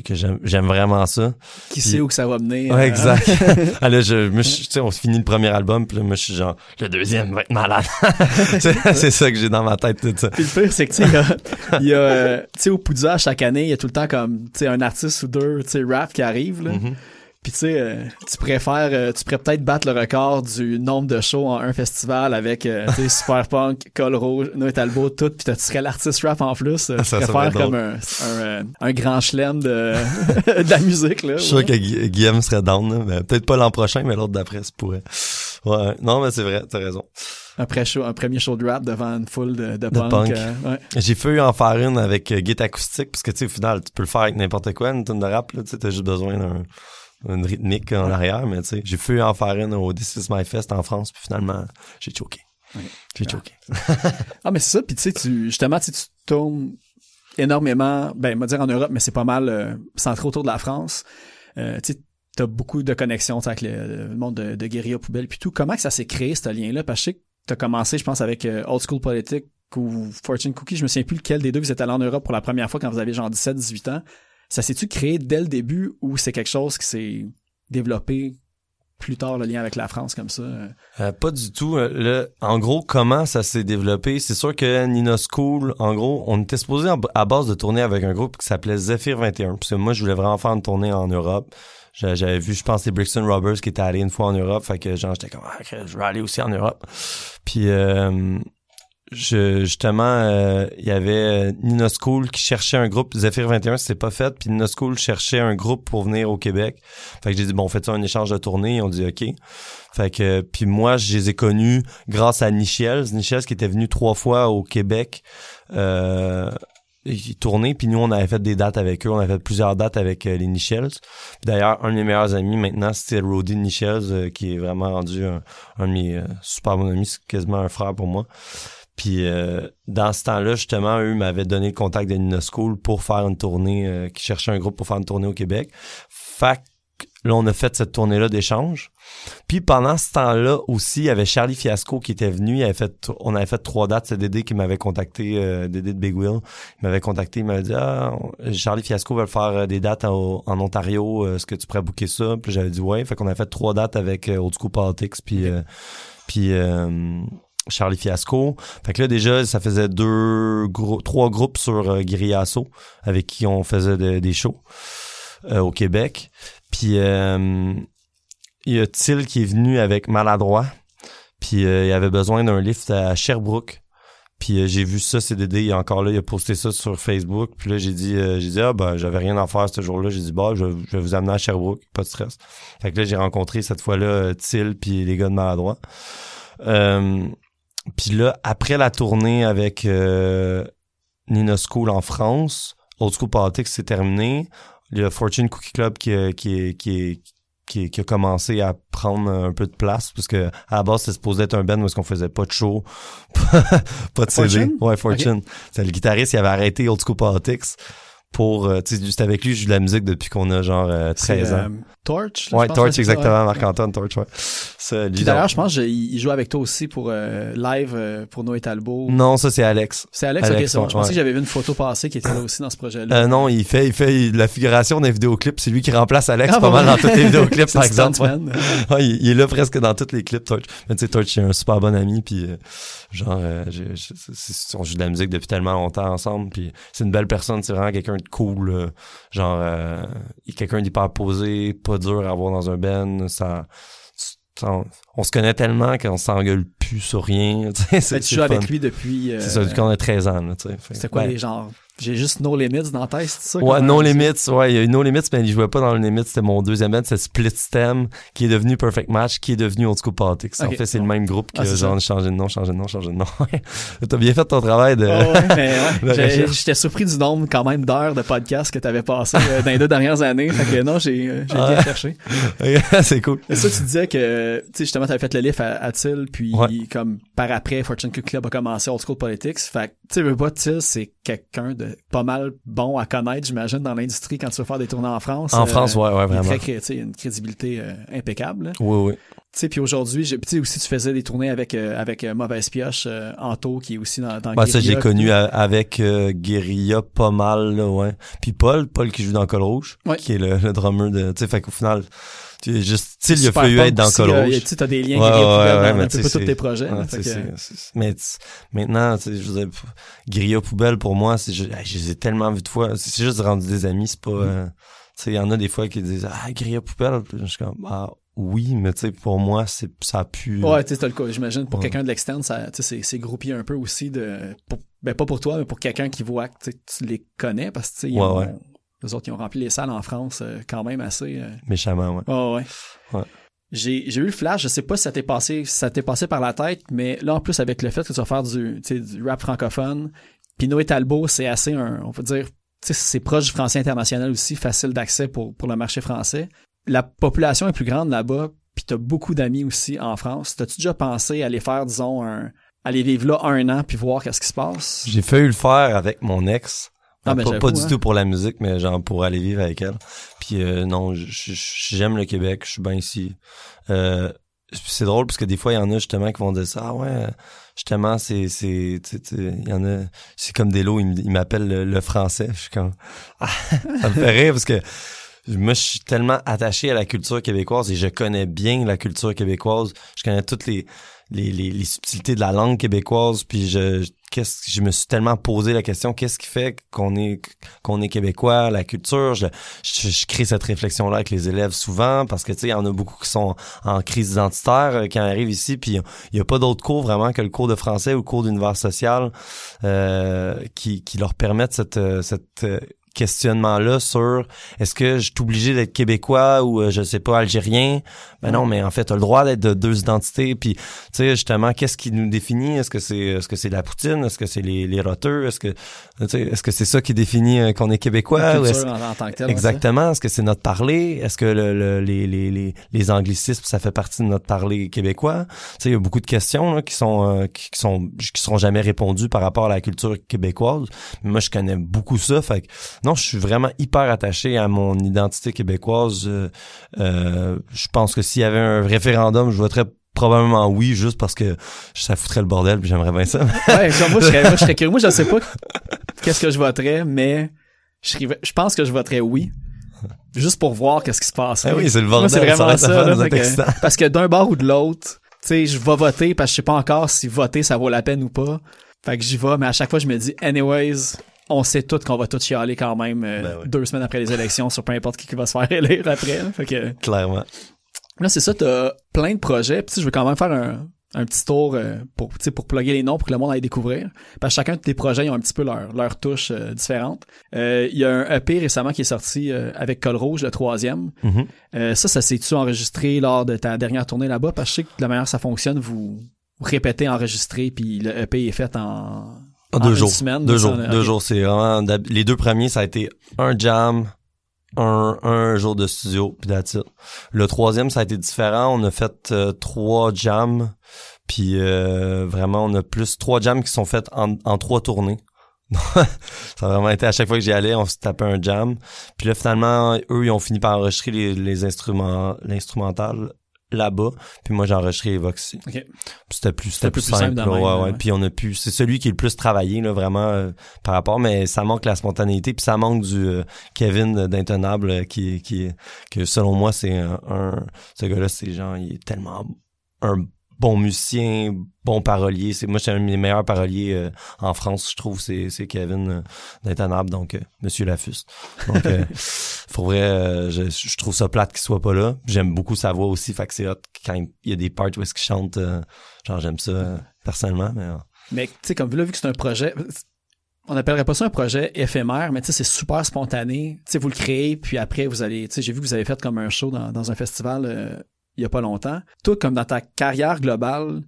que j'aime vraiment ça. Qui sait où que ça va mener. Ouais, euh, exact. ah, là, je, on finit le premier album, puis là, moi, je suis genre, le deuxième va être malade. c'est ça que j'ai dans ma tête, tout ça. Puis le pire, c'est que, tu sais, il y a, euh, tu sais, au Poudja, chaque année, il y a tout le temps comme, tu sais, un artiste ou deux, tu sais, rap qui arrive, là. Mhm. Puis tu sais, euh, tu préfères, euh, tu pourrais peut-être battre le record du nombre de shows en un festival avec, euh, tu sais, Super Punk, Col Rouge, Noé Talbot, tout, puis tu serais l'artiste rap en plus. Euh, tu Ça serait préfères comme un, un, un grand chelem de, de la musique, là. Je suis sûr que Gui- Guillaume serait down, là, mais peut-être pas l'an prochain, mais l'autre d'après, ça pourrait. Ouais, non, mais c'est vrai, t'as raison. Un, pré-show, un premier show de rap devant une foule de, de, De punk. punk. euh, ouais. J'ai failli en faire une avec euh, guitare acoustique, parce que, tu sais, au final, tu peux le faire avec n'importe quoi, une tonne de rap, là, tu sais, t'as juste besoin d'un, une rythmique en arrière, mais tu sais, j'ai failli en faire une au This Is My Fest en France, puis finalement, j'ai choqué. J'ai choqué. Ah, mais c'est ça. Puis tu sais, tu, justement, tu tu tournes énormément, ben, on va dire en Europe, mais c'est pas mal euh, centré autour de la France. Euh, tu sais, t'as beaucoup de connexions tu avec le, le monde de, de guérilla poubelle puis tout. Comment que ça s'est créé, ce lien-là? Parce que je sais que t'as commencé, je pense, avec euh, Old School Politic ou Fortune Cookie. Je me souviens plus lequel des deux vous êtes allé en Europe pour la première fois quand vous aviez genre 17-18 ans. Ça s'est-tu créé dès le début ou c'est quelque chose qui s'est développé plus tard, le lien avec la France comme ça? euh? Pas du tout. Euh, Le, en gros, comment ça s'est développé? C'est sûr que Nina School, en gros, on était supposé à base de tourner avec un groupe qui s'appelait Zephyr 21. Parce que moi, je voulais vraiment faire une tournée en Europe. J'a- J'avais vu, je pense, les Brixton Robbers qui étaient allés une fois en Europe. Fait que genre, j'étais comme, ah, je vais aller aussi en Europe. Puis, euh, je, justement, euh, il y avait euh, Nina School qui cherchait un groupe. Zephyr 21, c'était pas fait. Puis Nina School cherchait un groupe pour venir au Québec. Fait que j'ai dit, bon, on fait ça un échange de tournée? Ils ont dit, OK. Fait que, puis moi, je les ai connus grâce à Nichels. Nichels qui était venu trois fois au Québec. Euh, puis nous, on avait fait des dates avec eux. On avait fait plusieurs dates avec euh, les Nichels. D'ailleurs, un de mes meilleurs amis maintenant, c'était Roddy Nichels, euh, qui est vraiment rendu un, un de mes euh, super bons amis. C'est quasiment un frère pour moi. Puis euh, dans ce temps-là, justement, eux m'avaient donné le contact de School pour faire une tournée, euh, qui cherchait un groupe pour faire une tournée au Québec. Fait là, on a fait cette tournée-là d'échange. Puis pendant ce temps-là aussi, il y avait Charlie Fiasco qui était venu. On avait fait trois dates. C'est Dédé qui m'avait contacté, euh, Dédé de Big Will. Il m'avait contacté, il m'avait dit ah, Charlie Fiasco veut faire euh, des dates en, Ontario. Euh, est-ce que tu pourrais booker ça? Puis j'avais dit ouais. Fait qu'on a fait trois dates avec euh, Old School Politics. Puis Charlie Fiasco. Fait que là, déjà, ça faisait deux trois groupes sur euh, avec qui on faisait des shows au Québec. Puis euh, il y a Till qui est venu avec Maladroit. Puis euh, il avait besoin d'un lift à Sherbrooke. Puis euh, j'ai vu ça, CDD, il encore là, il a posté ça sur Facebook. Puis là, j'ai dit, j'ai dit, ah ben, j'avais rien à faire ce jour-là. J'ai dit, bah, je, vais vous amener à Sherbrooke, pas de stress. Fait que là, j'ai rencontré cette fois-là Till puis les gars de Maladroit. Puis là, après la tournée avec Nina School en France, Old School Politics, c'est terminé. Le Fortune Cookie Club qui, qui, qui, qui, qui, a commencé à prendre un peu de place parce que à la base c'était supposé être un band où est-ce qu'on faisait pas de show pas de CD ouais Fortune. C'est le guitariste il avait arrêté Old School Politics pour euh, tu sais juste avec lui je joue de la musique depuis qu'on a genre 13 euh, ans euh, Torch ouais Torch exactement Marc-Antoine Torch ouais puis d'ailleurs, je pense qu'il joue avec toi aussi pour euh, live euh, pour Noé Talbot. Non, ça c'est Alex. C'est Alex, ok. je pensais que j'avais vu une photo passée qui était là aussi dans ce projet-là. Euh, non, il fait, il fait la figuration des vidéoclips. C'est lui qui remplace Alex ah, pas mal dans tous les vidéoclips, par exemple. Ouais. il, est là presque dans tous les clips, Torch. Mais tu sais, Torch, c'est un super bon ami, puis genre, on joue de la musique depuis tellement longtemps ensemble, puis c'est une belle personne. C'est vraiment quelqu'un de cool, genre, quelqu'un d'hyper posé, pas dur à avoir dans un band. Ça on, se connaît tellement qu'on s'engueule plus sur rien. tu joues avec lui depuis... c'est ça, depuis qu'on a 13 ans. C'était quoi les genres? J'ai juste No Limits dans la tête, c'est ça? Ouais, No Limits, ouais, il y a eu No Limits, mais il jouait pas dans le Limits, c'était mon deuxième band, c'est Split Stem, qui est devenu Perfect Match, qui est devenu Old School Politics. En fait, c'est le même groupe que ah, genre changé de nom, changé de nom, changé de nom. T'as bien fait ton travail de. Oh, ouais. J'étais surpris du nombre quand même d'heures de podcasts que t'avais passé euh, dans les deux dernières années. Fait que non, j'ai euh, bien cherché. c'est cool. Et ça, tu disais que, tu sais, justement, t'avais fait le lift à, à Till, puis comme par après, Fortune Cook Club a commencé Old School Politics. Fait que, tu sais, veux pas, Till, c'est quelqu'un de pas mal bon à connaître, j'imagine, dans l'industrie quand tu vas faire des tournées en France. En France, ouais, ouais, vraiment. Il une crédibilité euh, impeccable. Oui, oui. Tu sais, puis aujourd'hui, tu sais aussi tu faisais des tournées avec euh, avec euh, Mauvaise Pioche, Anto qui est aussi dans, dans ouais, ça j'ai connu avec Guérilla pas mal, ouais. Puis Paul, Paul qui joue dans Col Rouge, qui est le, le drummer de, tu sais, fait qu'au final tu juste il a fallu être dans Col Rouge. Tu as des liens ouais, ouais, ouais, dans un peu tous tes projets. mais maintenant, tu sais, je veux dire, Guérilla Poubelle pour moi, c'est je, je les ai tellement vus de fois, c'est juste rendu des amis, c'est pas mm. tu sais, il y en a des fois qui disent ah Guérilla Poubelle, je suis comme ah oui, mais tu sais, pour moi, c'est ça a pu. Ouais, tu sais, le cas. J'imagine pour quelqu'un de l'externe, ça, tu sais, c'est groupé un peu aussi de, ben pas pour toi, mais pour quelqu'un qui voit que tu les connais, parce que tu sais, ouais, les autres, ils ont rempli les salles en France euh, quand même assez. Euh... Méchamment, ouais. Oh, ouais. ouais. J'ai, j'ai eu le flash, je sais pas si ça t'est passé, ça t'est passé par la tête, mais là, en plus, avec le fait que tu vas faire du, du rap francophone, puis Noé Talbot, c'est assez un, on peut dire, c'est proche du français international aussi, facile d'accès pour, pour le marché français. La population est plus grande là-bas, puis t'as beaucoup d'amis aussi en France. T'as-tu déjà pensé à aller faire, disons, un, aller vivre là un an puis voir qu'est-ce qui se passe? J'ai failli le faire avec mon ex. Ah, ben, pas, du hein. tout pour la musique, mais genre pour aller vivre avec elle. Puis euh, non, j'aime le Québec, je suis bien ici. Euh, c'est drôle parce que des fois il y en a justement qui vont dire ça ah ouais justement c'est c'est il y en a c'est comme des lots ils m'appellent le, français je suis comme ah, ça me fait rire parce que moi je suis tellement attaché à la culture québécoise et je connais bien la culture québécoise. Je connais toutes les les, les, les subtilités de la langue québécoise puis je qu'est-ce je me suis tellement posé la question qu'est-ce qui fait qu'on est qu'on est québécois la culture? Je, je, crée cette réflexion là avec les élèves souvent parce que tu sais il y en a beaucoup qui sont en crise identitaire euh, qui arrivent ici puis il y a pas d'autres cours vraiment que le cours de français ou le cours d'univers social euh, qui qui leur permettent cette euh, cette questionnement-là sur est-ce que je suis obligé d'être québécois ou euh, je sais pas algérien? Ben non mais en fait tu as le droit d'être de deux identités. Puis tu sais justement qu'est-ce qui nous définit? Est-ce que c'est est-ce que c'est la poutine? Est-ce que c'est les les roteux? Est-ce que est-ce que c'est ça qui définit euh, qu'on est québécois? En, tant que tel, exactement. Est-ce que c'est notre parler? Est-ce que le, les, les, les, les anglicismes ça fait partie de notre parler québécois? Tu sais il y a beaucoup de questions là, qui sont euh, qui, sont qui seront jamais répondues par rapport à la culture québécoise. Mais moi je connais beaucoup ça fait non, je suis vraiment hyper attaché à mon identité québécoise. Euh, euh, je pense que s'il y avait un référendum, je voterais probablement oui, juste parce que ça foutrait le bordel, puis j'aimerais bien ça. ouais, moi, je serais, moi, je serais curieux. Moi, je sais pas qu'est-ce que je voterais, mais je, pense que je voterais oui. Juste pour voir qu'est-ce qui se passe. Ah oui, c'est le Moi, bordel. c'est vraiment ça. là, que- parce que d'un bord ou de l'autre, tu sais, je vais voter parce que je sais pas encore si voter ça vaut la peine ou pas. Fait que j'y vais, mais à chaque fois je me dis, anyways, on sait tous qu'on va tous chialer quand même euh, Ben ouais. deux semaines après les élections sur peu importe qui qui va se faire élire après. Fait que Clairement. là c'est ça, t'as plein de projets. Puis je veux quand même faire un, un petit tour euh, pour pour plugger les noms pour que le monde aille découvrir. Parce que chacun de tes projets ils ont un petit peu leur leur touche euh, différente. Il y a un EP récemment qui est sorti avec Col Rouge, le troisième. Mhm. Euh, ça, ça s'est-tu enregistré lors de ta dernière tournée là-bas? Parce que je sais que de la manière que ça fonctionne, vous répétez, enregistrez, puis le EP est fait en deux une jours. semaine. deux jours. Deux jours. C'est vraiment les deux premiers, ça a été un jam, un, un jour de studio, puis that's it. Le troisième, ça a été différent. On a fait euh, trois jams, puis euh, vraiment, on a plus trois jams qui sont faits en, en trois tournées. ça a vraiment été à chaque fois que j'y allais, on se tapait un jam. Puis là, finalement, eux, ils ont fini par enregistrer les, les instruments, l'instrumental là-bas. Puis moi, j'ai enregistré les C'était plus, C'était plus plus simple même, ouais, ouais. ouais. Puis on a pu, c'est celui qui est le plus travaillé, là, vraiment, euh, par rapport, mais ça manque la spontanéité, puis ça manque du euh, Kevin d'Intenable, euh, qui, qui, que selon moi, c'est un, un- ce gars-là, c'est genre, il est tellement un bon musicien, bon parolier. C'est moi, c'est un de mes meilleurs paroliers euh, en France, je trouve, c'est c'est Kevin euh, d'Intenable, donc euh, Monsieur Lafuste. Donc, euh, pour vrai, euh, je, je trouve ça plate qu'il soit pas là. J'aime beaucoup sa voix aussi, fait que c'est hot quand il y a des parts où est-ce qu'il chante. genre, j'aime ça personnellement, mais Mais tu sais, comme là, vu que c'est un projet, on n'appellerait pas ça un projet éphémère, mais tu sais, c'est super spontané. Tu sais, vous le créez, puis après, vous allez, tu sais, j'ai vu que vous avez fait comme un show dans, dans un festival il a pas longtemps. Toi, comme dans ta carrière globale,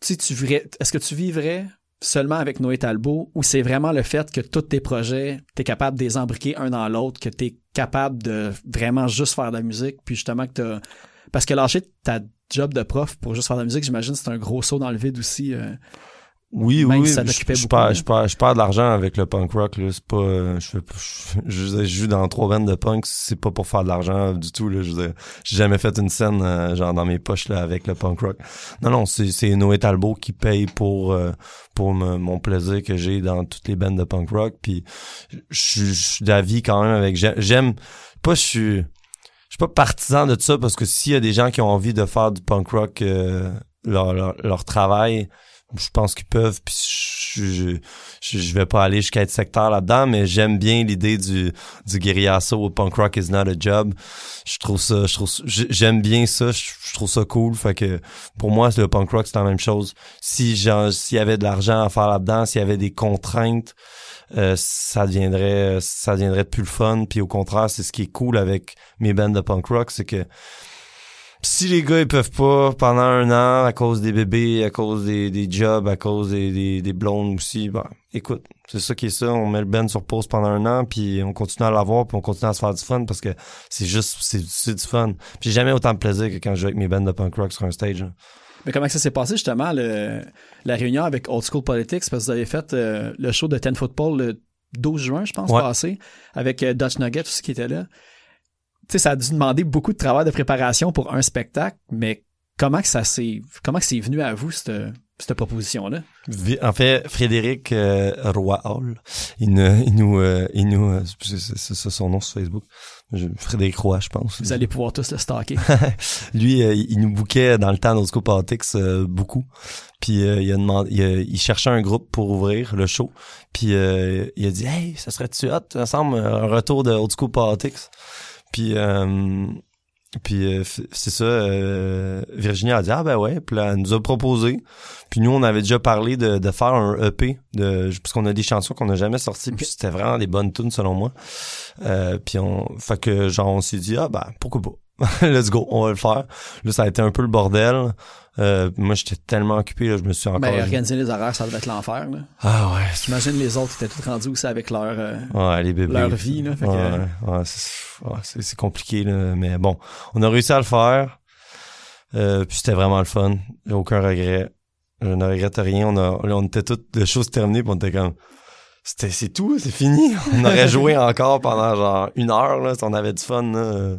tu tu tu est-ce que tu vivrais seulement avec Noé Talbot ou c'est vraiment le fait que tous tes projets, t'es capable de les embriquer un dans l'autre, que t'es capable de vraiment juste faire de la musique, puis justement que t'as... Parce que lâcher ta job de prof pour juste faire de la musique, j'imagine c'est un gros saut dans le vide aussi. euh. Oui, Même oui, si ça je, je perds, je perds, je perds de l'argent avec le punk rock, là. C'est pas, euh, je je, joue dans trois bandes de punk, c'est pas pour faire de l'argent du tout, là. Je j'ai jamais fait une scène, euh, genre, dans mes poches, là, avec le punk rock. Non, non, c'est, c'est Noé Talbot qui paye pour, euh, pour me- mon plaisir que j'ai dans toutes les bandes de punk rock. Puis, je suis- je suis d'avis quand même avec, j'ai- j'aime, pas, je suis, je suis pas partisan de ça parce que s'il y a des gens qui ont envie de faire du punk rock, euh, leur, leur, leur travail, je pense qu'ils peuvent puis je, je, je, vais pas aller jusqu'à être sectaire là-dedans mais j'aime bien l'idée du du guérillasso punk rock is not a job. Je trouve ça je trouve j'aime bien ça je, trouve ça cool. Fait que pour moi le punk rock c'est la même chose. Si s'il y avait de l'argent à faire là-dedans s'il y avait des contraintes euh, ça deviendrait ça deviendrait plus le fun. Puis au contraire c'est ce qui est cool avec mes bands de punk rock c'est que si les gars ils peuvent pas pendant un an à cause des bébés, à cause des, des jobs, à cause des, des, des blondes aussi, ben écoute, c'est ça qui est ça, on met le band sur pause pendant un an puis on continue à l'avoir puis on continue à se faire du fun parce que c'est juste c'est, c'est du fun. Puis j'ai jamais autant de plaisir que quand je joue avec mes bands de punk rock sur un stage. là. Mais comment ça s'est passé justement le, la réunion avec Old School Politics? Parce que vous avez fait euh, le show de Ten Football le 12 juin, je pense, Ouais. passé, avec euh, Dutch Nugget aussi qui était là. Tu sais, ça a dû demander beaucoup de travail de préparation pour un spectacle, mais comment que ça s'est comment que c'est venu à vous cette, cette proposition-là? En fait, Frédéric euh, Roy Hall, il, nous, euh, il nous, euh, c'est, son nom sur Facebook. Je- Frédéric Roy, je pense. Vous allez pouvoir tous le stalker. Lui, euh, il nous bouquait dans le temps d'Old School Politics euh, beaucoup. Puis il a demandé, il, a- il cherchait un groupe pour ouvrir le show. Puis il a dit, hey, ça serait-tu hot? Ensemble un retour de Old School Politics. Puis euh, puis euh, c'est ça, euh, Virginie a dit ah ben ouais, puis là, elle nous a proposé. Puis nous on avait déjà parlé de, de faire un EP de parce qu'on a des chansons qu'on n'a jamais sorties puis c'était vraiment des bonnes tunes selon moi. Euh, puis on fait que genre on s'est dit ah ben pourquoi pas. Let's go, on va le faire. Là ça a été un peu le bordel. Euh, moi j'étais tellement occupé là, je me suis encore Ben, organiser les horaires, ça devait être l'enfer. là. Ah ouais. J'imagine les autres étaient tous rendus aussi avec leur, euh, Ouais, les bébés. leur vie. Là, fait Ouais, ouais, c'est ouais, c'est- c'est compliqué, là, mais bon, on a réussi à le faire. Euh, puis c'était vraiment le fun. J'ai aucun regret. Je ne regrette rien. On a, on était tous, le show se terminé, puis on était comme, c'était c'est tout, c'est fini. On aurait joué encore pendant genre une heure là, si on avait du fun. Là.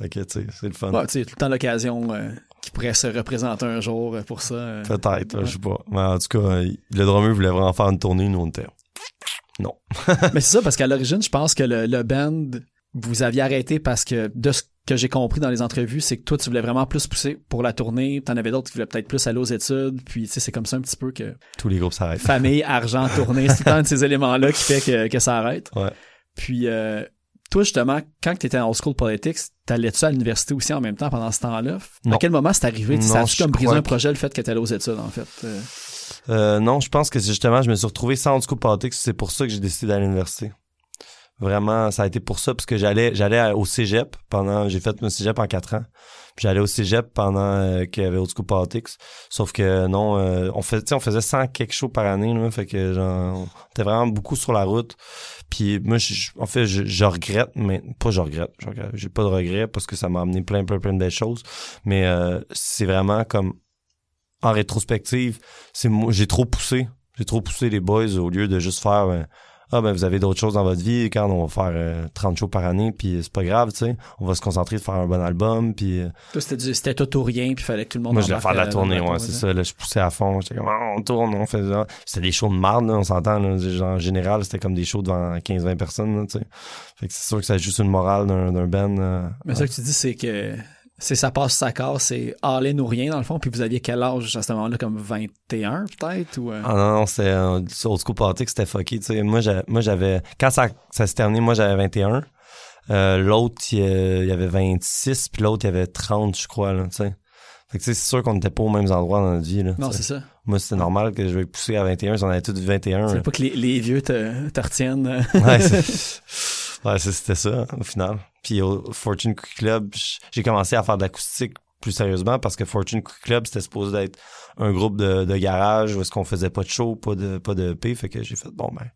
Fait que tu sais, c'est le fun. Ouais, tu sais, tout le temps l'occasion euh, qui pourrait se représenter un jour euh, pour ça. euh. Peut-être, Ouais. je sais pas. Mais en tout cas, le drummer voulait vraiment faire une tournée, nous on était. Non. Mais c'est ça, parce qu'à l'origine, je pense que le, le band, vous aviez arrêté parce que de ce que j'ai compris dans les entrevues, c'est que toi, tu voulais vraiment plus pousser pour la tournée. T'en avais d'autres qui voulaient peut-être plus aller aux études. Puis, tu sais, c'est comme ça un petit peu que Tous les groupes s'arrêtent. famille, argent, tournée, c'est tout le temps de ces éléments-là qui fait que, que ça arrête. Ouais. Puis, euh, toi, justement, quand tu étais en School Politics, t'allais-tu à l'université aussi en même temps pendant ce temps-là? À quel moment c'est arrivé? Tu comme brisé un projet le fait que t'allais aux études, en fait? Euh, Euh, non, je pense que c'est justement, je me suis retrouvé sans School Politics, c'est pour ça que j'ai décidé d'aller à l'université. Vraiment, ça a été pour ça, parce que j'allais j'allais au cégep pendant, j'ai fait mon cégep en quatre ans. J'allais au cégep pendant euh, qu'il y avait Old School Politics. Sauf que non, euh, on, fait, on faisait 100 quelque chose par année, là, fait que genre, on était vraiment beaucoup sur la route. Puis moi, en fait, je, regrette, mais pas je regrette, j'ai pas de regrets parce que ça m'a amené plein, plein, plein de belles choses. Mais euh, c'est vraiment comme en rétrospective, c'est j'ai trop poussé. J'ai trop poussé les boys au lieu de juste faire ben, Ah ben vous avez d'autres choses dans votre vie, quand on va faire euh, 30 shows par année, puis c'est pas grave, tu sais. On va se concentrer de faire un bon album, puis euh, toi, c'était, tout ou rien, puis fallait que tout le monde moi je embarque, faire la euh, tournée, ouais, c'est ça. Là, je poussais à fond. J'étais comme Ah, on tourne, on fait ça. C'était des shows de marde, là, on s'entend. Là, en général, c'était comme des shows devant 15-20 personnes, là, tu sais. Fait que c'est sûr que ça joue sur le moral d'un, d'un band. euh, Mais ça que tu dis, c'est que c'est ça passe, ça casse, c'est all-in ou rien, dans le fond. Puis vous aviez quel âge à ce moment-là, comme 21 peut-être? Ou, euh? Ah non, non, c'était euh, sur Old School Politics, c'était fucké. Tu sais, moi, j'avais-. Quand ça, ça s'est terminé, moi, j'avais 21. Euh, l'autre, il, euh, y avait 26, puis l'autre, il y avait 30, je crois, là, tu sais. Fait que, c'est sûr qu'on n'était pas aux mêmes endroits dans notre vie, là. non, c'est ça. Moi, c'était normal que je vais pousser à 21, si on avait tous 21. C'est pas que les, les vieux te, te retiennent. euh. ouais, c'est- ouais, c'est- c'était ça, au final. Puis au Fortune Cookie Club, j'ai commencé à faire de l'acoustique plus sérieusement parce que Fortune Cookie Club, c'était supposé être un groupe de, de garage où est-ce qu'on faisait pas de show, pas de, pas de EP. Fait que j'ai fait, bon, ben,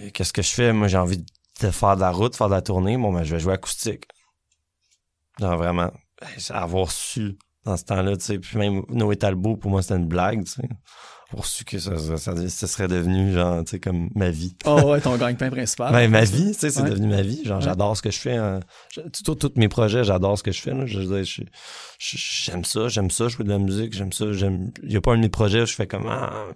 euh, qu'est-ce que je fais? Moi, j'ai envie de faire de la route, faire de la tournée. Bon, ben, je vais jouer acoustique. Genre, vraiment, ben, avoir su dans ce temps-là, tu sais. Puis même Noé Talbot, pour moi, c'était une blague, tu sais. Avoir su que ça, ça, ça- ça serait devenu, genre, tu sais, comme ma vie. Oh ouais, ton gagne-pain principal. Ben, ma vie, tu sais, c'est Ouais. devenu ma vie. Genre, Ouais. j'adore ce que je fais. hein. Je- tout- Tous mes projets, j'adore ce que je fais. Là. Je, je- je- j'aime ça, j'aime ça, jouer de la musique, j'aime ça. J'aime. Il y a pas un de mes projets où je fais comme ah,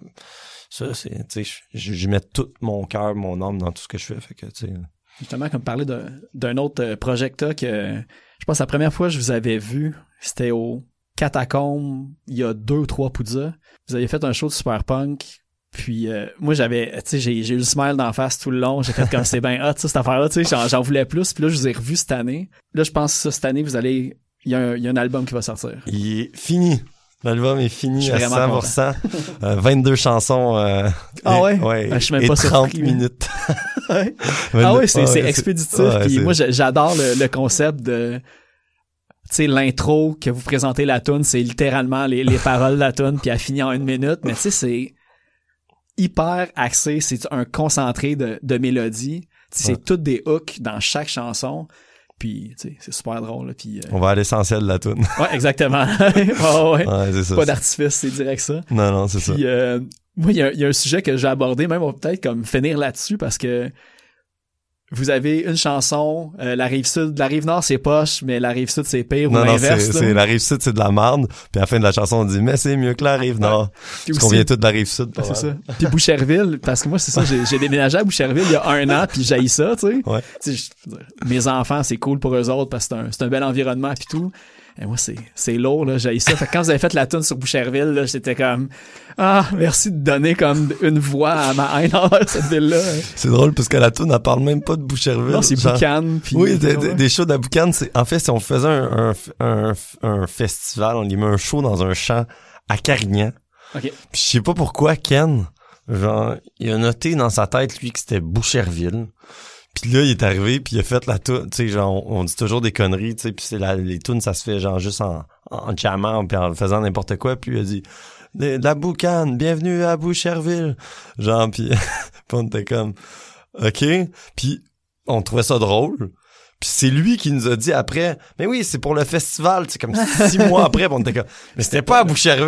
ça, c'est, tu sais, je, je mets tout mon cœur, mon âme dans tout ce que je fais. Fait que, tu sais, Justement, comme parler de- d'un autre euh, projet que t'as que je pense que la première fois que je vous avais vu, c'était au Catacombe, il y a deux ou trois poudzas. Vous avez fait un show de super punk. Puis euh, moi j'avais tu sais j'ai eu le smile d'en face tout le long, j'ai fait comme c'est bien hot cette affaire là, tu sais, j'en, voulais plus. Puis là je vous ai revu cette année. Là je pense que ça, cette année vous allez il y, a un, y a un album qui va sortir. il est fini. L'album est fini à vraiment 100%. Euh, 22 chansons. euh, Ah et- ouais? ouais Ah, je suis même et pas 30 surpris. minutes. Ouais. Ah ouais, c'est, expéditif. puis moi, j'a- j'adore le, le concept de, sais, l'intro que vous présentez la tune, c'est littéralement les, les paroles de la tune, puis elle finit en une minute. Mais tu sais, c'est hyper axé, c'est un concentré de, de mélodies. Ouais. C'est toutes des hooks dans chaque chanson. Puis, tu sais, c'est super drôle. là, Puis, euh, On va à l'essentiel de la tune. ouais, exactement. ouais, ouais. Ouais, c'est ça. Pas d'artifice, c'est direct ça. Non, non, c'est ça. Puis, euh, moi, il y, a- il y a un sujet que j'ai abordé, même on va peut-être comme finir là-dessus parce que vous avez une chanson, euh, la rive sud, la rive nord c'est poche, mais la rive sud c'est pire ou Non, non, c'est, l'inverse. c'est la rive sud, c'est de la merde. Puis à la fin de la chanson, on dit, mais c'est mieux que la rive nord. Puis Parce qu'on vient tous de la rive sud. Ouais, c'est ça. Puis Boucherville, parce que moi, c'est ça, j'ai, déménagé à Boucherville il y a un an, puis j'ai ça, tu sais. Ouais. Mes enfants, c'est cool pour eux autres parce que c'est un, c'est un bel environnement, puis tout. Et moi, c'est, c'est lourd, là, j'ai ça. Fait que quand vous avez fait la tune sur Boucherville, là, j'étais comme, ah, merci de donner comme une voix à ma haine envers cette ville-là. C'est drôle parce que la tune, elle parle même pas de Boucherville. Non, c'est Boucan, puis... Oui, des, des, des shows de Boucan, c'est, en fait, si on faisait un, un, un, un festival, on y met un show dans un champ à Carignan. OK. Puis je sais pas pourquoi Ken, genre, il a noté dans sa tête, lui, que c'était Boucherville. Puis là, il est arrivé, puis il a fait la tune, tu sais, genre, on, on dit toujours des conneries, tu sais, puis c'est la, les tunes, ça se fait genre juste en, en jammant, puis en faisant n'importe quoi, puis il a dit, la boucane, bienvenue à Boucherville. Genre, puis, puis on était comme, OK, puis on trouvait ça drôle. Puis c'est lui qui nous a dit après, mais oui, c'est pour le festival, c'est comme six mois après, puis on était comme, mais c'était pas à Boucherville.